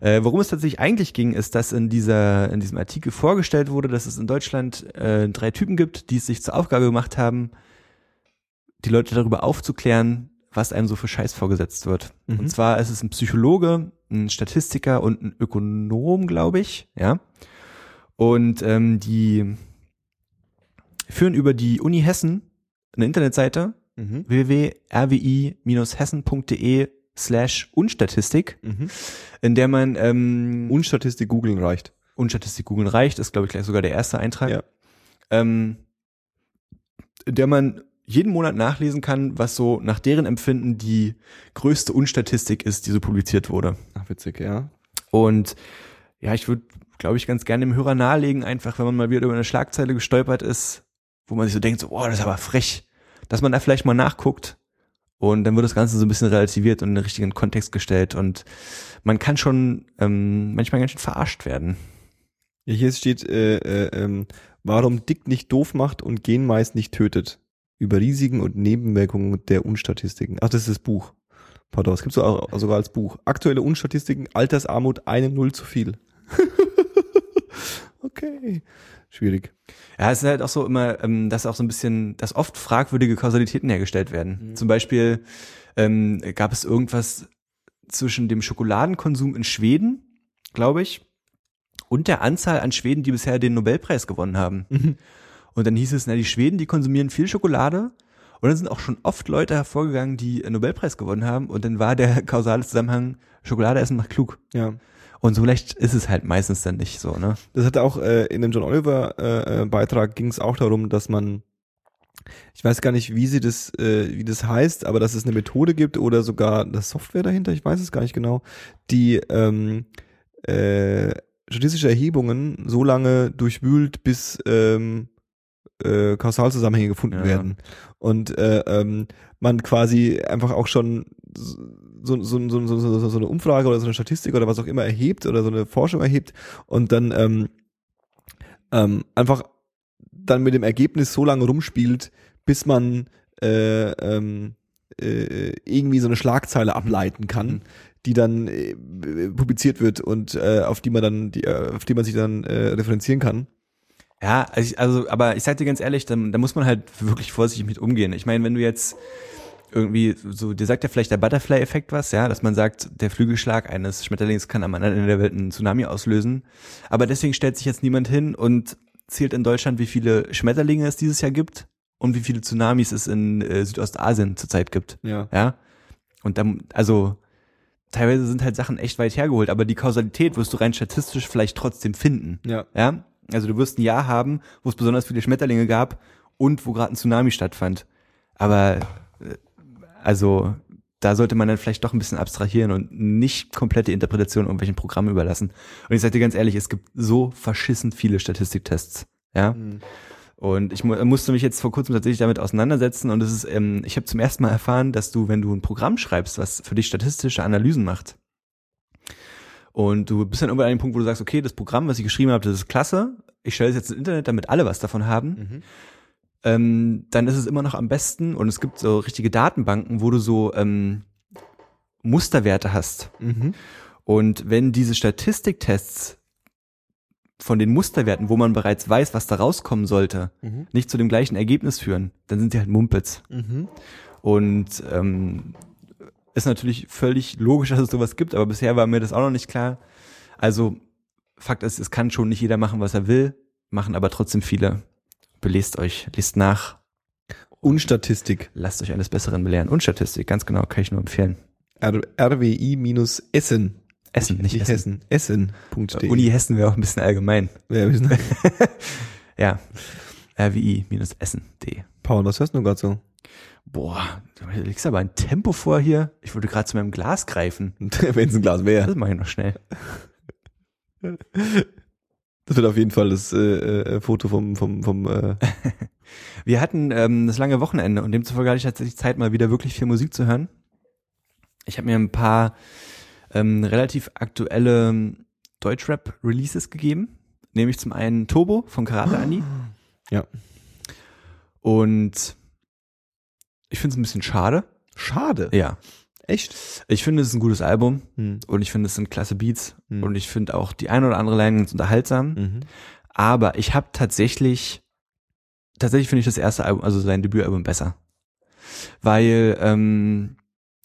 äh, worum es tatsächlich eigentlich ging, ist, dass in dieser, in diesem Artikel vorgestellt wurde, dass es in Deutschland äh, drei Typen gibt, die es sich zur Aufgabe gemacht haben, die Leute darüber aufzuklären, was einem so für Scheiß vorgesetzt wird. Mhm. Und zwar ist es ein Psychologe, ein Statistiker und ein Ökonom, glaube ich, ja. Und ähm, die führen über die Uni Hessen eine Internetseite Mhm. www.rwi-hessen.de slash Unstatistik, Mhm. in der man ähm, Und Statistik googeln reicht. Unstatistik googeln reicht, ist glaube ich gleich sogar der erste Eintrag, Ja. ähm, in der man jeden Monat nachlesen kann, was so nach deren Empfinden die größte Unstatistik ist, die so publiziert wurde. Ach, witzig, ja. Und ja, ich würde, glaube ich, ganz gerne dem Hörer nahelegen, einfach, wenn man mal wieder über eine Schlagzeile gestolpert ist, wo man sich so denkt, so, boah, das ist aber frech, dass man da vielleicht mal nachguckt und dann wird das Ganze so ein bisschen relativiert und in den richtigen Kontext gestellt und man kann schon ähm, manchmal ganz schön verarscht werden. Ja, hier steht, äh, äh, ähm, warum Dick nicht doof macht und Genmais nicht tötet. Über Risiken und Nebenwirkungen der Unstatistiken. Ach, das ist das Buch. Pardon, es gibt so auch, sogar als Buch. Aktuelle Unstatistiken, Altersarmut, eine Null zu viel. okay. Schwierig. Ja, es ist halt auch so immer, ähm, dass auch so ein bisschen, dass oft fragwürdige Kausalitäten hergestellt werden. Mhm. Zum Beispiel ähm, gab es irgendwas zwischen dem Schokoladenkonsum in Schweden, glaube ich, und der Anzahl an Schweden, die bisher den Nobelpreis gewonnen haben. Mhm. Und dann hieß es, na, die Schweden, die konsumieren viel Schokolade. Und dann sind auch schon oft Leute hervorgegangen, die einen Nobelpreis gewonnen haben. Und dann war der kausale Zusammenhang, Schokolade essen macht klug. Ja. Und so leicht ist es halt meistens dann nicht so, ne? Das hatte auch äh, in dem John Oliver äh, äh, Beitrag ging es auch darum, dass man ich weiß gar nicht, wie sie das, äh, wie das heißt, aber dass es eine Methode gibt oder sogar eine Software dahinter, ich weiß es gar nicht genau, die ähm, äh, statistische Erhebungen so lange durchwühlt, bis ähm, äh, Kausalzusammenhänge gefunden Ja. werden. Und äh, ähm, man quasi einfach auch schon so, so, so, so, so, so, so eine Umfrage oder so eine Statistik oder was auch immer erhebt oder so eine Forschung erhebt und dann ähm, ähm, einfach dann mit dem Ergebnis so lange rumspielt, bis man äh, ähm, äh, irgendwie so eine Schlagzeile ableiten kann, Mhm. die dann äh, publiziert wird und äh, auf die man dann, die, äh, auf die man sich dann äh, referenzieren kann. Ja, also, ich, also aber ich sag dir ganz ehrlich, da, da muss man halt wirklich vorsichtig mit umgehen. Ich meine, wenn du jetzt irgendwie so, dir sagt ja vielleicht der Butterfly-Effekt was, ja, dass man sagt, der Flügelschlag eines Schmetterlings kann am anderen Ende der Welt einen Tsunami auslösen. Aber deswegen stellt sich jetzt niemand hin und zählt in Deutschland, wie viele Schmetterlinge es dieses Jahr gibt und wie viele Tsunamis es in äh, Südostasien zurzeit gibt. Ja. Ja. Und dann, also teilweise sind halt Sachen echt weit hergeholt, aber die Kausalität wirst du rein statistisch vielleicht trotzdem finden. Ja. Ja, also du wirst ein Jahr haben, wo es besonders viele Schmetterlinge gab und wo gerade ein Tsunami stattfand. Aber also da sollte man dann vielleicht doch ein bisschen abstrahieren und nicht komplette Interpretation irgendwelchen Programmen überlassen. Und ich sage dir ganz ehrlich, es gibt so verschissen viele Statistiktests. Ja. Mhm. Und ich mu musste mich jetzt vor kurzem tatsächlich damit auseinandersetzen und es ist, ähm, ich habe zum ersten Mal erfahren, dass du, wenn du ein Programm schreibst, was für dich statistische Analysen macht, und du bist dann irgendwann an dem Punkt, wo du sagst, okay, das Programm, was ich geschrieben habe, das ist klasse, ich stelle es jetzt ins Internet, damit alle was davon haben, Mhm. Ähm, dann ist es immer noch am besten und es gibt so richtige Datenbanken, wo du so ähm, Musterwerte hast. Mhm. Und wenn diese Statistiktests von den Musterwerten, wo man bereits weiß, was da rauskommen sollte, Mhm. nicht zu dem gleichen Ergebnis führen, dann sind sie halt Mumpitz. Mhm. Und ähm, ist natürlich völlig logisch, dass es sowas gibt, aber bisher war mir das auch noch nicht klar. Also Fakt ist, es kann schon nicht jeder machen, was er will, machen aber trotzdem viele. Belest euch, lest nach, Und Statistik. lasst euch eines Besseren belehren. Und Statistik, ganz genau, kann ich nur empfehlen. RWI-Essen. Essen, nicht, Essen. Hessen. Essen.de. Uni Hessen wäre auch ein bisschen allgemein. Ja, wir sind- Ja. rwi-essen.de. Paul, was hörst du gerade so? Boah, du legst aber ein Tempo vor hier. Ich wollte gerade zu meinem Glas greifen. Wenn es ein Glas wäre. Das mache ich noch schnell. Das wird auf jeden Fall das äh, äh, Foto vom, vom, vom äh, Wir hatten ähm, das lange Wochenende und demzufolge hatte ich tatsächlich Zeit, mal wieder wirklich viel Musik zu hören. Ich habe mir ein paar ähm, relativ aktuelle Deutschrap-Releases gegeben. Nämlich zum einen Turbo von Karate Andi. Ja. Und ich finde es ein bisschen schade. Schade. Ja. Echt? Ich finde, es ist ein gutes Album Hm. und ich finde, es sind klasse Beats Hm. und ich finde auch die eine oder andere Line ganz unterhaltsam. Mhm. Aber ich habe tatsächlich, tatsächlich finde ich das erste Album, also sein Debütalbum besser. Weil ähm,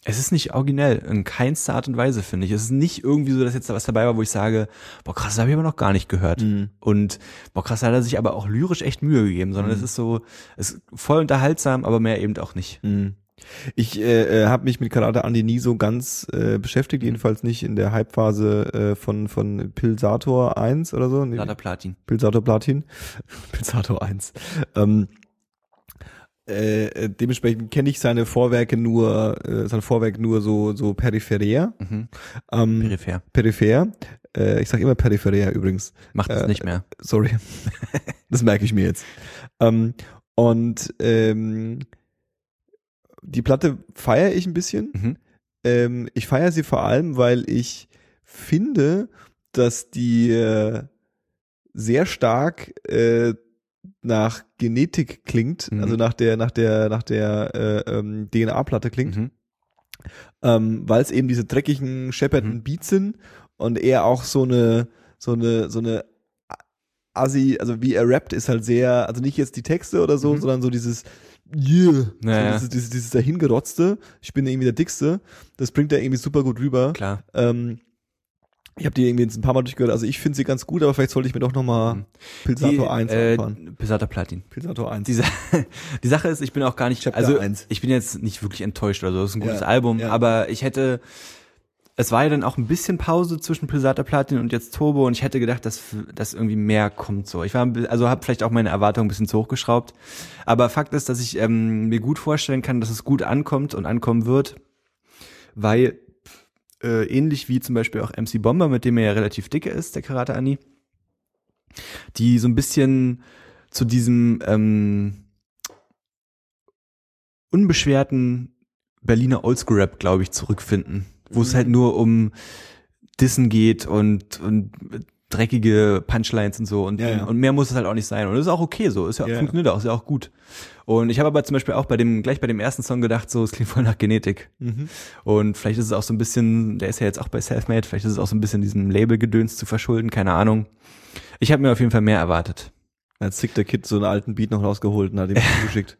es ist nicht originell, in keinster Art und Weise, finde ich. Es ist nicht irgendwie so, dass jetzt da was dabei war, wo ich sage, boah krass, das habe ich aber noch gar nicht gehört. Mhm. Und boah krass, da hat er sich aber auch lyrisch echt Mühe gegeben, sondern Mhm. es ist so, es ist voll unterhaltsam, aber mehr eben auch nicht. Ich äh, äh, habe mich mit Karate Andy nie so ganz äh, beschäftigt, jedenfalls nicht in der Hypephase äh, von von Pilsator 1 oder so. Nee, Lada Platin. Pilsator Platin. Pilsator 1. Ähm, äh, äh, dementsprechend kenne ich seine Vorwerke nur, äh, sein Vorwerk nur so so peripherär. Mhm. Ähm, Peripher. peripher. Äh, ich sage immer peripherär übrigens. Macht es Äh, nicht mehr. Sorry. das merke ich mir jetzt. Ähm, und ähm, die Platte feiere ich ein bisschen. Mhm. Ähm, ich feiere sie vor allem, weil ich finde, dass die äh, sehr stark äh, nach Genetik klingt, Mhm. also nach der nach der nach der äh, ähm, DNA-Platte klingt, Mhm. ähm, weil es eben diese dreckigen, scheppernden Mhm. Beats sind und eher auch so eine so eine so eine assi, also wie er rappt, ist halt sehr, also nicht jetzt die Texte oder so, Mhm. sondern so dieses Yeah, Naja. so dieses, dieses, dieses dahingerotzte, ich bin irgendwie der Dickste, das bringt er irgendwie super gut rüber. Klar. Ähm, ich habe die irgendwie jetzt ein paar Mal durchgehört, also ich finde sie ganz gut, aber vielleicht sollte ich mir doch nochmal Mhm. Pilsator 1 äh, anfahren. Pisato Platin. Pilsator 1. Die, die Sache ist, ich bin auch gar nicht, Chapter also eins. ich bin jetzt nicht wirklich enttäuscht oder so, es ist ein gutes Ja, Album, ja. aber ich hätte, es war ja dann auch ein bisschen Pause zwischen Pilsata Platin und jetzt Turbo und ich hätte gedacht, dass, dass irgendwie mehr kommt so. Ich war, also habe vielleicht auch meine Erwartungen ein bisschen zu hoch geschraubt, aber Fakt ist, dass ich ähm, mir gut vorstellen kann, dass es gut ankommt und ankommen wird, weil äh, ähnlich wie zum Beispiel auch MC Bomber, mit dem er ja relativ dicke ist, der Karate Ani, die so ein bisschen zu diesem ähm, unbeschwerten Berliner Oldschool-Rap, glaube ich, zurückfinden. Wo es Mhm. halt nur um Dissen geht und, und dreckige Punchlines und so und, Ja, ja. und mehr muss es halt auch nicht sein. Und das ist auch okay so, ist ja, Ja, ja. funktioniert auch, ist ja auch gut. Und ich habe aber zum Beispiel auch bei dem, gleich bei dem ersten Song gedacht, so, es klingt voll nach Genetik. Mhm. Und vielleicht ist es auch so ein bisschen, der ist ja jetzt auch bei Selfmade, vielleicht ist es auch so ein bisschen diesem Labelgedöns zu verschulden, keine Ahnung. Ich habe mir auf jeden Fall mehr erwartet. Hat Sick der Kid so einen alten Beat noch rausgeholt und hat ihm zugeschickt.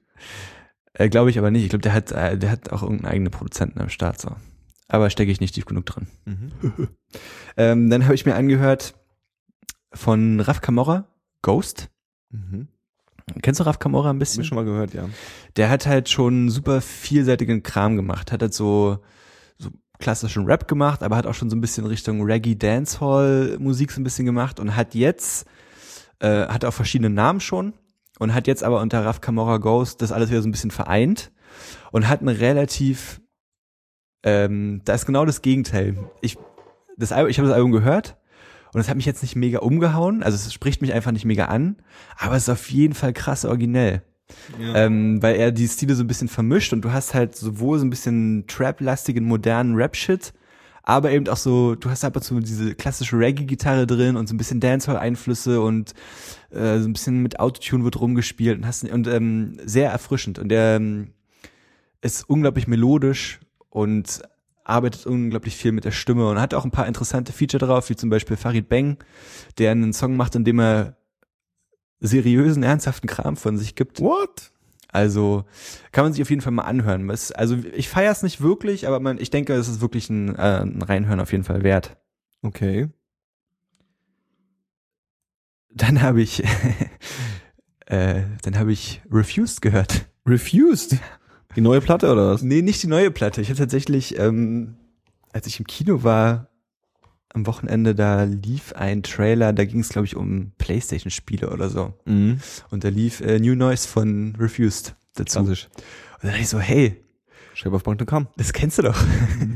Äh, glaube ich aber nicht. Ich glaube, der hat, äh, der hat auch irgendeinen eigenen Produzenten am Start so. Aber stecke ich nicht tief genug drin. Mhm. Ähm, dann habe ich mir angehört von Raf Camorra, Ghost. Mhm. Kennst du Raf Camorra ein Hab bisschen? ich schon mal gehört, ja. Der hat halt schon super vielseitigen Kram gemacht. Hat halt so, so klassischen Rap gemacht, aber hat auch schon so ein bisschen Richtung Reggae Dancehall Musik so ein bisschen gemacht und hat jetzt, äh, hat auch verschiedene Namen schon und hat jetzt aber unter Raf Camorra Ghost das alles wieder so ein bisschen vereint und hat eine relativ, ähm, da ist genau das Gegenteil. Ich, das Album, ich habe das Album gehört und es hat mich jetzt nicht mega umgehauen, also es spricht mich einfach nicht mega an, aber es ist auf jeden Fall krass originell ja. ähm, weil er die Stile so ein bisschen vermischt und du hast halt sowohl so ein bisschen Trap-lastigen, modernen Rap-Shit, aber eben auch so, du hast ab und zu diese klassische Reggae-Gitarre drin und so ein bisschen Dancehall-Einflüsse und äh, so ein bisschen mit Autotune wird rumgespielt und hast und ähm, sehr erfrischend und der ähm, ist unglaublich melodisch und arbeitet unglaublich viel mit der Stimme und hat auch ein paar interessante Feature drauf, wie zum Beispiel Farid Bang, der einen Song macht, in dem er seriösen, ernsthaften Kram von sich gibt. What? Also kann man sich auf jeden Fall mal anhören. Es, also ich feiere es nicht wirklich, aber man, ich denke, es ist wirklich ein, äh, ein Reinhören auf jeden Fall wert. Okay. Dann habe ich, äh, dann habe ich Refused gehört. Refused? Die neue Platte oder was? Nee, nicht die neue Platte. Ich habe tatsächlich, ähm, als ich im Kino war, am Wochenende, da lief ein Trailer, da ging es, glaube ich, um Playstation-Spiele oder so. Mhm. Und da lief äh, New Noise von Refused dazu. Klassisch. Und da dachte ich so, hey, Shape of Punk to Come. das kennst du doch.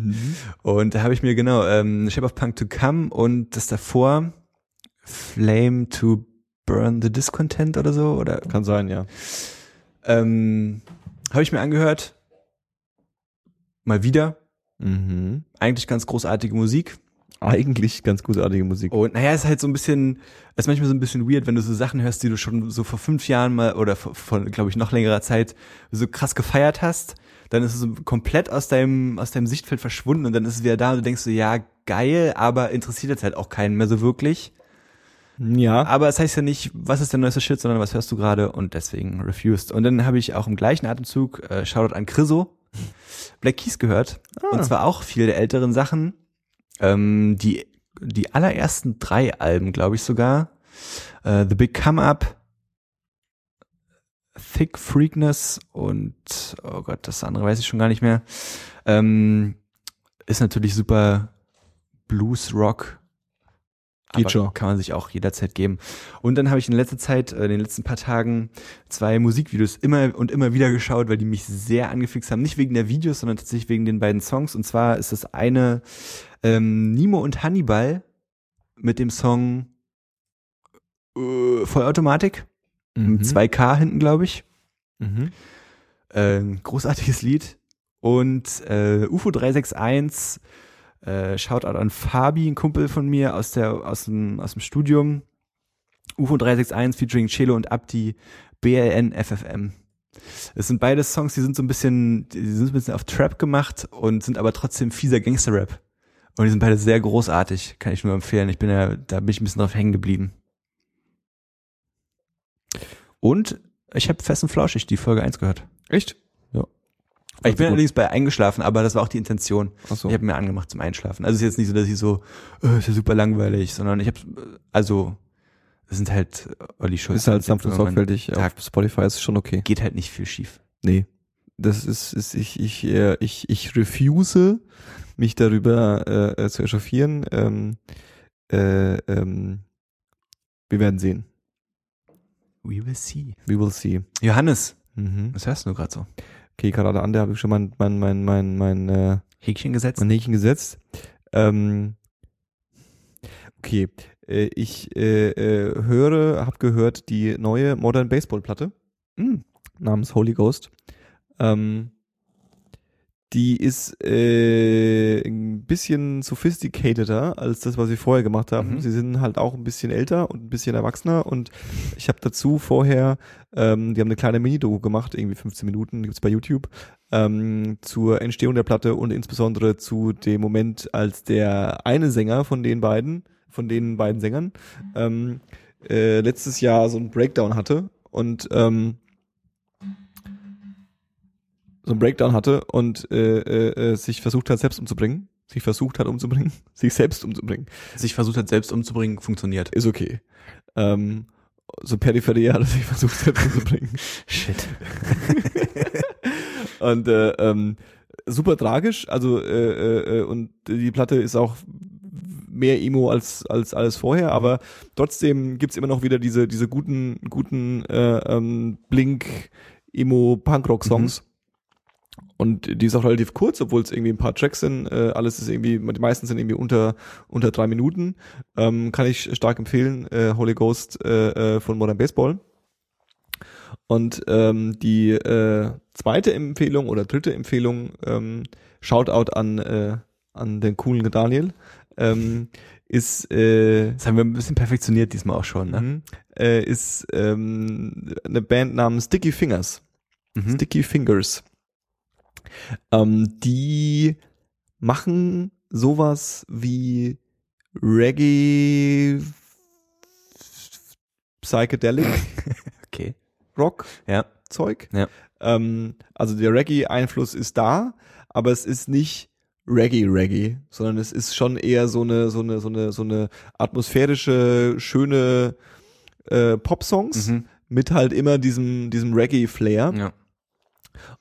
Und da habe ich mir genau ähm, Shape of Punk to Come und das davor Flame to Burn the Discontent oder so oder Kann sein, ja. ähm, habe ich mir angehört. Mal wieder. Mhm. Eigentlich ganz großartige Musik. Eigentlich ganz gutartige Musik. Und naja, ist halt so ein bisschen, ist manchmal so ein bisschen weird, wenn du so Sachen hörst, die du schon so vor fünf Jahren mal oder vor, vor glaube ich, noch längerer Zeit so krass gefeiert hast. Dann ist es so komplett aus deinem, aus deinem Sichtfeld verschwunden und dann ist es wieder da und du denkst so, ja, geil, aber interessiert jetzt halt auch keinen mehr so wirklich. Ja. Aber es heißt ja nicht, was ist der neueste Shit, sondern was hörst du gerade und deswegen refused. Und dann habe ich auch im gleichen Atemzug, äh, Shoutout an Chriso, Black Keys gehört. Ah. Und zwar auch viel der älteren Sachen. Ähm, die, die allerersten drei Alben, glaube ich sogar. Äh, The Big Come Up, Thick Freakness und, oh Gott, das andere weiß ich schon gar nicht mehr. Ähm, ist natürlich super Blues, Rock. Geht aber schon. Kann man sich auch jederzeit geben. Und dann habe ich in letzter Zeit, äh, in den letzten paar Tagen, zwei Musikvideos immer und immer wieder geschaut, weil die mich sehr angefixt haben. Nicht wegen der Videos, sondern tatsächlich wegen den beiden Songs. Und zwar ist das eine ähm, Nimo und Hannibal mit dem Song äh, Vollautomatik. Mhm. Mit 2K hinten, glaube ich. Mhm. Äh, großartiges Lied. Und äh, UFO 361, äh, Shoutout an Fabi, ein Kumpel von mir aus, der, aus, dem, aus dem Studium. UFO 361 featuring Chelo und Abdi, BLN FFM. Es sind beide Songs, die sind so ein bisschen, die sind ein bisschen auf Trap gemacht und sind aber trotzdem fieser Gangster-Rap. Und die sind beide sehr großartig, kann ich nur empfehlen. Ich bin ja, da bin ich ein bisschen drauf hängen geblieben. Und ich habe fest und flauschig die Folge 1 gehört. Echt? Ich bin gut. allerdings bei eingeschlafen, aber das war auch die Intention. Ach so. Ich habe mir angemacht zum Einschlafen. Also es ist jetzt nicht so, dass ich so, äh, ist ja super langweilig, sondern ich habe, also es sind halt Olli Schulz. Ist halt sanft und sorgfältig. Auf Spotify ist schon okay. Geht halt nicht viel schief. Nee. Das ist, ist ich, ich, äh, ich, ich refuse, mich darüber äh, äh, zu echauffieren. Ähm, äh, ähm, wir werden sehen. We will see. We will see. Johannes, Mhm. was hörst du gerade so? Okay, gerade an, da habe ich schon mein, mein, mein, mein, mein, äh, Häkchen gesetzt? mein Häkchen gesetzt. Ähm, okay, äh, ich äh, äh, höre, habe gehört die neue Modern Baseball Platte Hm. namens Holy Ghost. Ähm, die ist äh, ein bisschen sophisticateder als das, was sie vorher gemacht haben. Mhm. Sie sind halt auch ein bisschen älter und ein bisschen erwachsener und ich habe dazu vorher, ähm, die haben eine kleine Mini-Doku gemacht, irgendwie 15 Minuten, gibt's bei YouTube, ähm, zur Entstehung der Platte und insbesondere zu dem Moment, als der eine Sänger von den beiden, von den beiden Sängern, ähm, äh, letztes Jahr so einen Breakdown hatte und ähm, so einen Breakdown hatte und äh, äh, äh, sich versucht hat, selbst umzubringen. Sich versucht hat umzubringen. Sich selbst umzubringen. Sich versucht hat, selbst umzubringen, funktioniert. Ist okay. Ähm, so peripher hat er sich versucht, selbst umzubringen. Shit. Und äh, ähm, super tragisch. Also äh, äh, äh, und die Platte ist auch mehr Emo als als alles vorher, aber trotzdem gibt's immer noch wieder diese diese guten guten äh, ähm, Blink Emo Punkrock Songs. Und die ist auch relativ kurz, obwohl es irgendwie ein paar Tracks sind. Äh, alles ist irgendwie, die meisten sind irgendwie unter unter drei Minuten. Ähm, kann ich stark empfehlen. Äh, Holy Ghost äh, äh, von Modern Baseball. Und ähm, die äh, zweite Empfehlung oder dritte Empfehlung, ähm, Shoutout an, äh, an den coolen Daniel, ähm, ist, äh, Das haben wir ein bisschen perfektioniert diesmal auch schon, ne? mhm, äh, ist ähm, eine Band namens Sticky Fingers. Mhm. Sticky Fingers. Ähm, die machen sowas wie Reggae Psychedelic Okay. Rock Ja. Zeug. Ja. Ähm, also der Reggae-Einfluss ist da, aber es ist nicht Reggae-Reggae, sondern es ist schon eher so eine, so eine, so eine, so eine atmosphärische, schöne äh, Pop-Songs Mhm. mit halt immer diesem, diesem Reggae-Flair. Ja.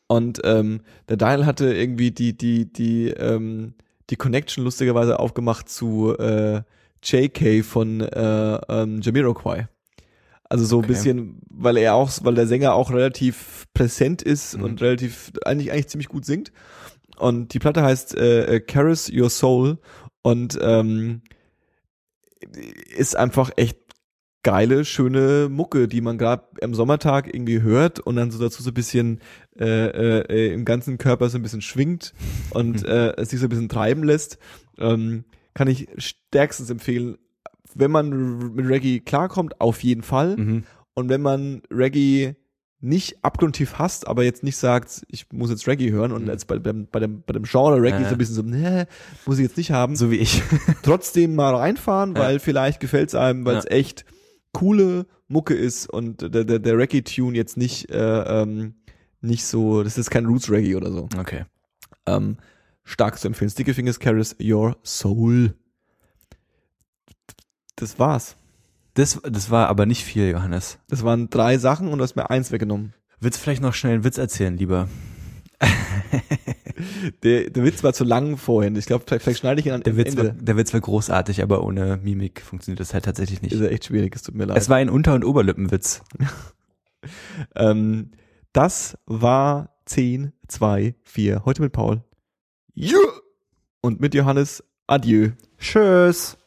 Und ähm, der Daniel hatte irgendwie die, die, die, ähm, die Connection lustigerweise aufgemacht zu äh, JK von äh, ähm, Jamiroquai. Also so ein Okay. bisschen, weil er auch, weil der Sänger auch relativ präsent ist Mhm. und relativ eigentlich eigentlich ziemlich gut singt. Und die Platte heißt äh, äh, Caress Your Soul und ähm, ist einfach echt geile, schöne Mucke, die man gerade am Sommertag irgendwie hört und dann so dazu so ein bisschen äh, äh, äh, im ganzen Körper so ein bisschen schwingt und äh, es sich so ein bisschen treiben lässt. Ähm, kann ich stärkstens empfehlen. Wenn man mit Reggae klarkommt, auf jeden Fall. Mhm. Und wenn man Reggae nicht abgrundtief hasst, aber jetzt nicht sagt, ich muss jetzt Reggae hören und Mhm. jetzt bei, beim, bei, dem, bei dem Genre Reggae Ja. so ein bisschen so, nee, muss ich jetzt nicht haben, So wie ich. trotzdem mal reinfahren, Ja. weil vielleicht gefällt's einem, weil es Ja. echt coole Mucke ist und der, der, der Reggae-Tune jetzt nicht, äh, ähm, nicht so, das ist kein Roots-Reggae oder so. Okay. Ähm, stark zu empfehlen. Sticky Fingers Carries Your Soul. Das war's. Das, das war aber nicht viel, Johannes. Das waren drei Sachen und du hast mir eins weggenommen. Willst du vielleicht noch schnell einen Witz erzählen, lieber? Der, der Witz war zu lang vorhin. Ich glaube, vielleicht, vielleicht schneide ich ihn an Der Witz, war, Ende. der Witz war großartig, aber ohne Mimik funktioniert das halt tatsächlich nicht. Ist ja echt schwierig, es tut mir leid. Es war ein Unter- und Oberlippenwitz. ähm, das war 10, 2, 4. Heute mit Paul. Ja. Und mit Johannes. Adieu. Tschüss.